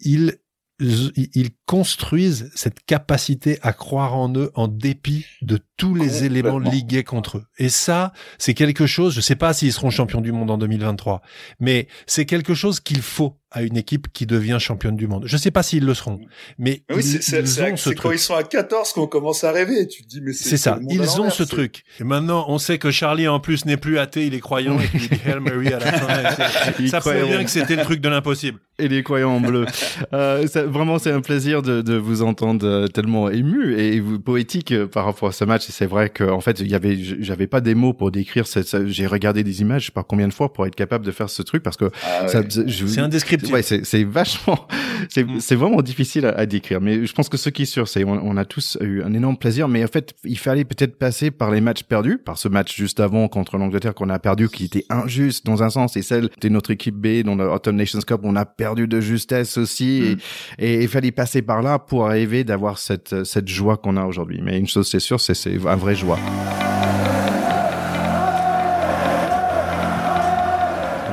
ils ils construisent cette capacité à croire en eux en dépit de tous les éléments ligués contre eux. Et ça, c'est quelque chose, je sais pas s'ils seront champions du monde en 2023, mais c'est quelque chose qu'il faut à une équipe qui devient championne du monde. Je sais pas s'ils le seront, mais oui, c'est quand ils sont à 14 qu'on commence à rêver. Tu te dis mais c'est ça. Ils ont ce truc. Et maintenant, on sait que Charlie en plus n'est plus athée, il est croyant et il dit Hail Mary à la fin. <laughs> ça prouve bien que c'était le truc de l'impossible. Et les croyants en bleu. euh, vraiment, c'est un plaisir de, de, vous entendre euh, tellement ému et poétique euh, par rapport à ce match. Et c'est vrai qu'en fait, il y avait, j'avais pas des mots pour décrire. J'ai regardé des images, je sais pas combien de fois pour être capable de faire ce truc parce que ah c'est indescriptible Ouais, c'est vachement, <laughs> mm. c'est vraiment difficile à, décrire. Mais je pense que ce qui est sûr, c'est on, on, a tous eu un énorme plaisir. Mais en fait, il fallait peut-être passer par les matchs perdus, par ce match juste avant contre l'Angleterre qu'on a perdu, qui était injuste dans un sens, et celle de notre équipe B dans le Autumn Nations Cup, on a perdu de justesse aussi. Mm. Et, il fallait passer par là pour arriver d'avoir cette cette joie qu'on a aujourd'hui. Mais une chose c'est sûr, c'est c'est un vrai joie.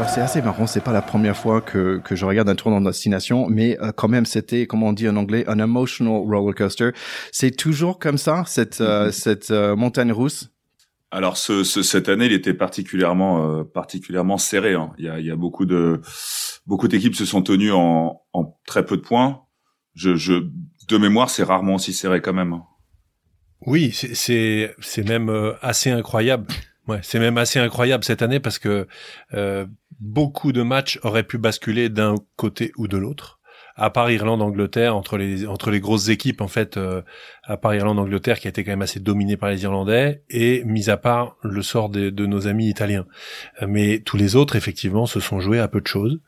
Alors c'est assez marrant, c'est pas la première fois que, que je regarde un tour dans destination, mais euh, quand même c'était, comme on dit en anglais, un emotional roller coaster. C'est toujours comme ça cette euh, mm-hmm. cette euh, montagne russe. Alors ce, ce, cette année, il était particulièrement particulièrement serré. Hein. Il, y a, il y a beaucoup de beaucoup d'équipes se sont tenues en, en très peu de points. Je, je de mémoire, c'est rarement aussi serré quand même. Hein. Oui, c'est c'est même assez incroyable. Ouais, c'est même assez incroyable cette année parce que euh, beaucoup de matchs auraient pu basculer d'un côté ou de l'autre. À part Irlande-Angleterre, entre les entre les grosses équipes en fait, euh, à part Irlande-Angleterre qui a été quand même assez dominée par les Irlandais et mis à part le sort de, de nos amis italiens. Mais tous les autres effectivement se sont joués à peu de choses.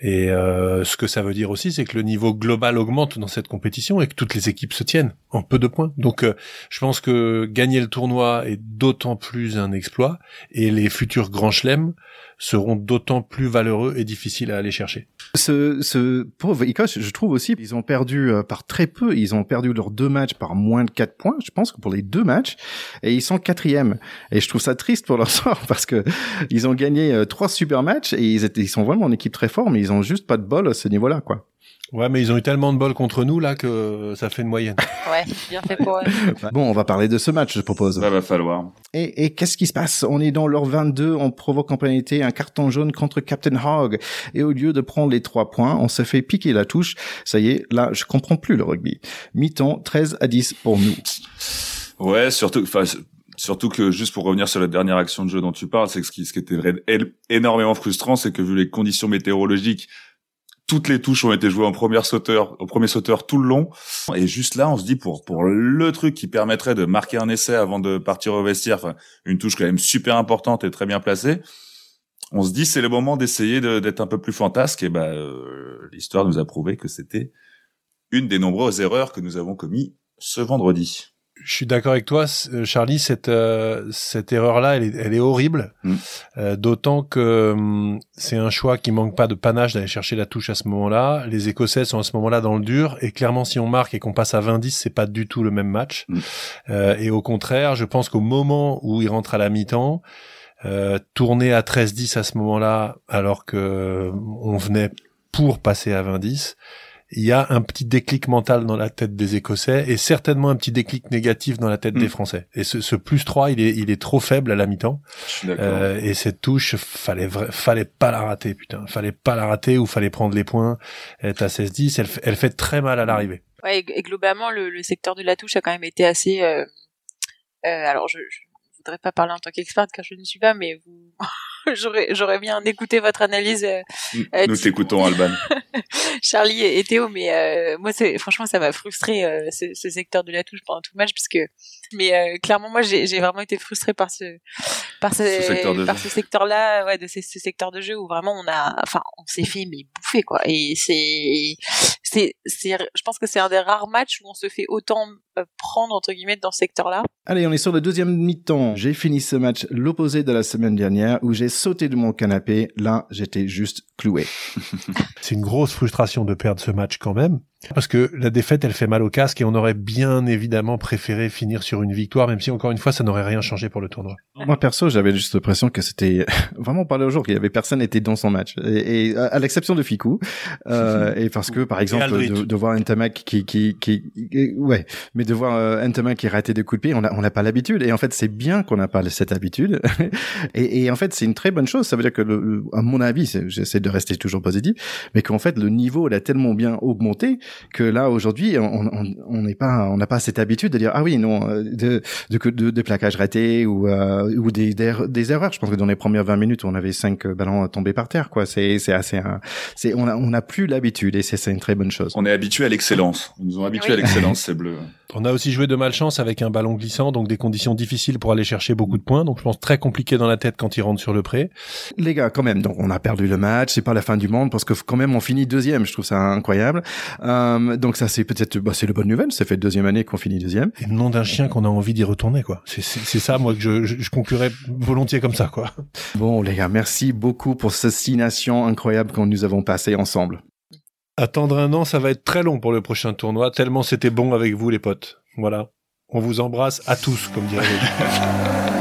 Et euh, ce que ça veut dire aussi, c'est que le niveau global augmente dans cette compétition et que toutes les équipes se tiennent en peu de points. Donc, euh, je pense que gagner le tournoi est d'autant plus un exploit et les futurs grands chelems seront d'autant plus valeureux et difficiles à aller chercher. Ce, ce pauvre Écosse, je trouve aussi, ils ont perdu euh, par très peu. Ils ont perdu leurs deux matchs par moins de quatre points, je pense que pour les deux matchs, et ils sont quatrième. Et je trouve ça triste pour leur <laughs> sort parce que ils ont gagné euh, trois super matchs et ils étaient, ils sont vraiment une équipe très forte, ont juste pas de bol à ce niveau-là, quoi. Ouais, mais ils ont eu tellement de bol contre nous là que ça fait une moyenne. <laughs> Ouais, bien fait pour eux. bon, on va parler de ce match, je propose. Ça va falloir. Et, et qu'est-ce qui se passe? On est dans l'heure 22, on provoque en pénalité un carton jaune contre Captain Hogg. Et au lieu de prendre les trois points, on se fait piquer la touche. Ça y est, là, je comprends plus le rugby. Mi-temps, 13 à 10 pour nous. Ouais, surtout, enfin, Surtout que juste pour revenir sur la dernière action de jeu dont tu parles, c'est que ce qui, ce qui était énormément frustrant, c'est que vu les conditions météorologiques, toutes les touches ont été jouées en première sauteur, au premier sauteur tout le long. Et juste là, on se dit pour pour le truc qui permettrait de marquer un essai avant de partir au vestiaire, enfin une touche quand même super importante et très bien placée. On se dit c'est le moment d'essayer d'être un peu plus fantasque et bah euh, l'histoire nous a prouvé que c'était une des nombreuses erreurs que nous avons commis ce vendredi je suis d'accord avec toi, euh, Charlie. Cette euh, cette erreur-là, elle est, elle est horrible. Mm. Euh, D'autant que hum, c'est un choix qui manque pas de panache d'aller chercher la touche à ce moment-là. Les Écossais sont à ce moment-là dans le dur, et clairement, si on marque et qu'on passe à 20-10, c'est pas du tout le même match. Mm. Euh, et au contraire, je pense qu'au moment où ils rentrent à la mi-temps, euh, tourner à 13-10 à ce moment-là, alors que on venait pour passer à 20-10 il y a un petit déclic mental dans la tête des Écossais et certainement un petit déclic négatif dans la tête des mm. Français. Et ce, ce, plus 3, il est, il est trop faible à la mi-temps. Euh, et cette touche, fallait, fallait pas la rater, putain. Fallait pas la rater ou fallait prendre les points. Elle est à 16-10, elle, elle fait très mal à l'arrivée. Ouais, et, globalement, le, le, secteur de la touche a quand même été assez... Euh, euh, alors, je, je voudrais pas parler en tant qu'experte car je ne suis pas, mais vous, <laughs> j'aurais, j'aurais bien écouté votre analyse. Euh, euh Nous t'écoutons, Alban. <laughs> Charlie et, Théo, mais euh, moi, c'est franchement, ça m'a frustré euh, ce, ce, secteur de la touche pendant tout le match, parce que, mais clairement, moi, j'ai, j'ai vraiment été frustré par ce, par ce, ce par ce secteur-là, ouais, de ce, ce, secteur de jeu où vraiment on a, enfin, on s'est fait mais bouffer quoi. Et c'est, c'est, c'est, je pense que c'est un des rares matchs où on se fait autant prendre entre guillemets dans ce secteur-là. Allez, on est sur le deuxième mi-temps. J'ai fini ce match l'opposé de la semaine dernière où j'ai sauté de mon canapé. Là, j'étais juste cloué. <laughs> c'est une grosse frustration de perdre ce match quand même. Parce que la défaite, elle fait mal au casque et on aurait bien évidemment préféré finir sur une victoire, même si encore une fois, ça n'aurait rien changé pour le tournoi. Moi perso, j'avais juste l'impression que c'était <laughs> vraiment pas le jour qu'il y avait personne était dans son match, et, à l'exception de Fiku, euh, et parce que par exemple de, de, voir Ntamak qui, qui, qui, ouais, mais de voir euh, qui ratait des coups de pied, on n'a on n'a pas l'habitude, et en fait c'est bien qu'on n'a pas cette habitude, <laughs> et, et, en fait c'est une très bonne chose. Ça veut dire que, le, à mon avis, j'essaie de rester toujours positif, mais qu'en fait le niveau il a tellement bien augmenté que là aujourd'hui on n'est pas on n'a pas cette habitude de dire ah oui non euh, de de, de, de plaquage raté ou euh, ou des, des, erreurs. Je pense que dans les premières 20 minutes on avait cinq ballons tombés par terre quoi. C'est c'est assez c'est on a on a plus l'habitude et c'est c'est une très bonne chose. On est habitué à l'excellence. Ils nous ont habitué à l'excellence c'est bleu on a aussi joué de malchance avec un ballon glissant donc des conditions difficiles pour aller chercher beaucoup de points donc je pense très compliqué dans la tête quand ils rentrent sur le pré les gars quand même donc on a perdu le match c'est pas la fin du monde parce que quand même on finit deuxième je trouve ça incroyable euh, donc ça c'est peut-être bah, c'est le bonne nouvelle. Ça fait deuxième année qu'on finit deuxième. Et le nom d'un chien qu'on a envie d'y retourner quoi. C'est ça moi que je, je, conclurais volontiers comme ça quoi. Bon les gars, merci beaucoup pour ces six nations incroyables que nous avons passées ensemble. Attendre un an, ça va être très long pour le prochain tournoi. Tellement c'était bon avec vous les potes. Voilà. On vous embrasse à tous, comme dirait <laughs>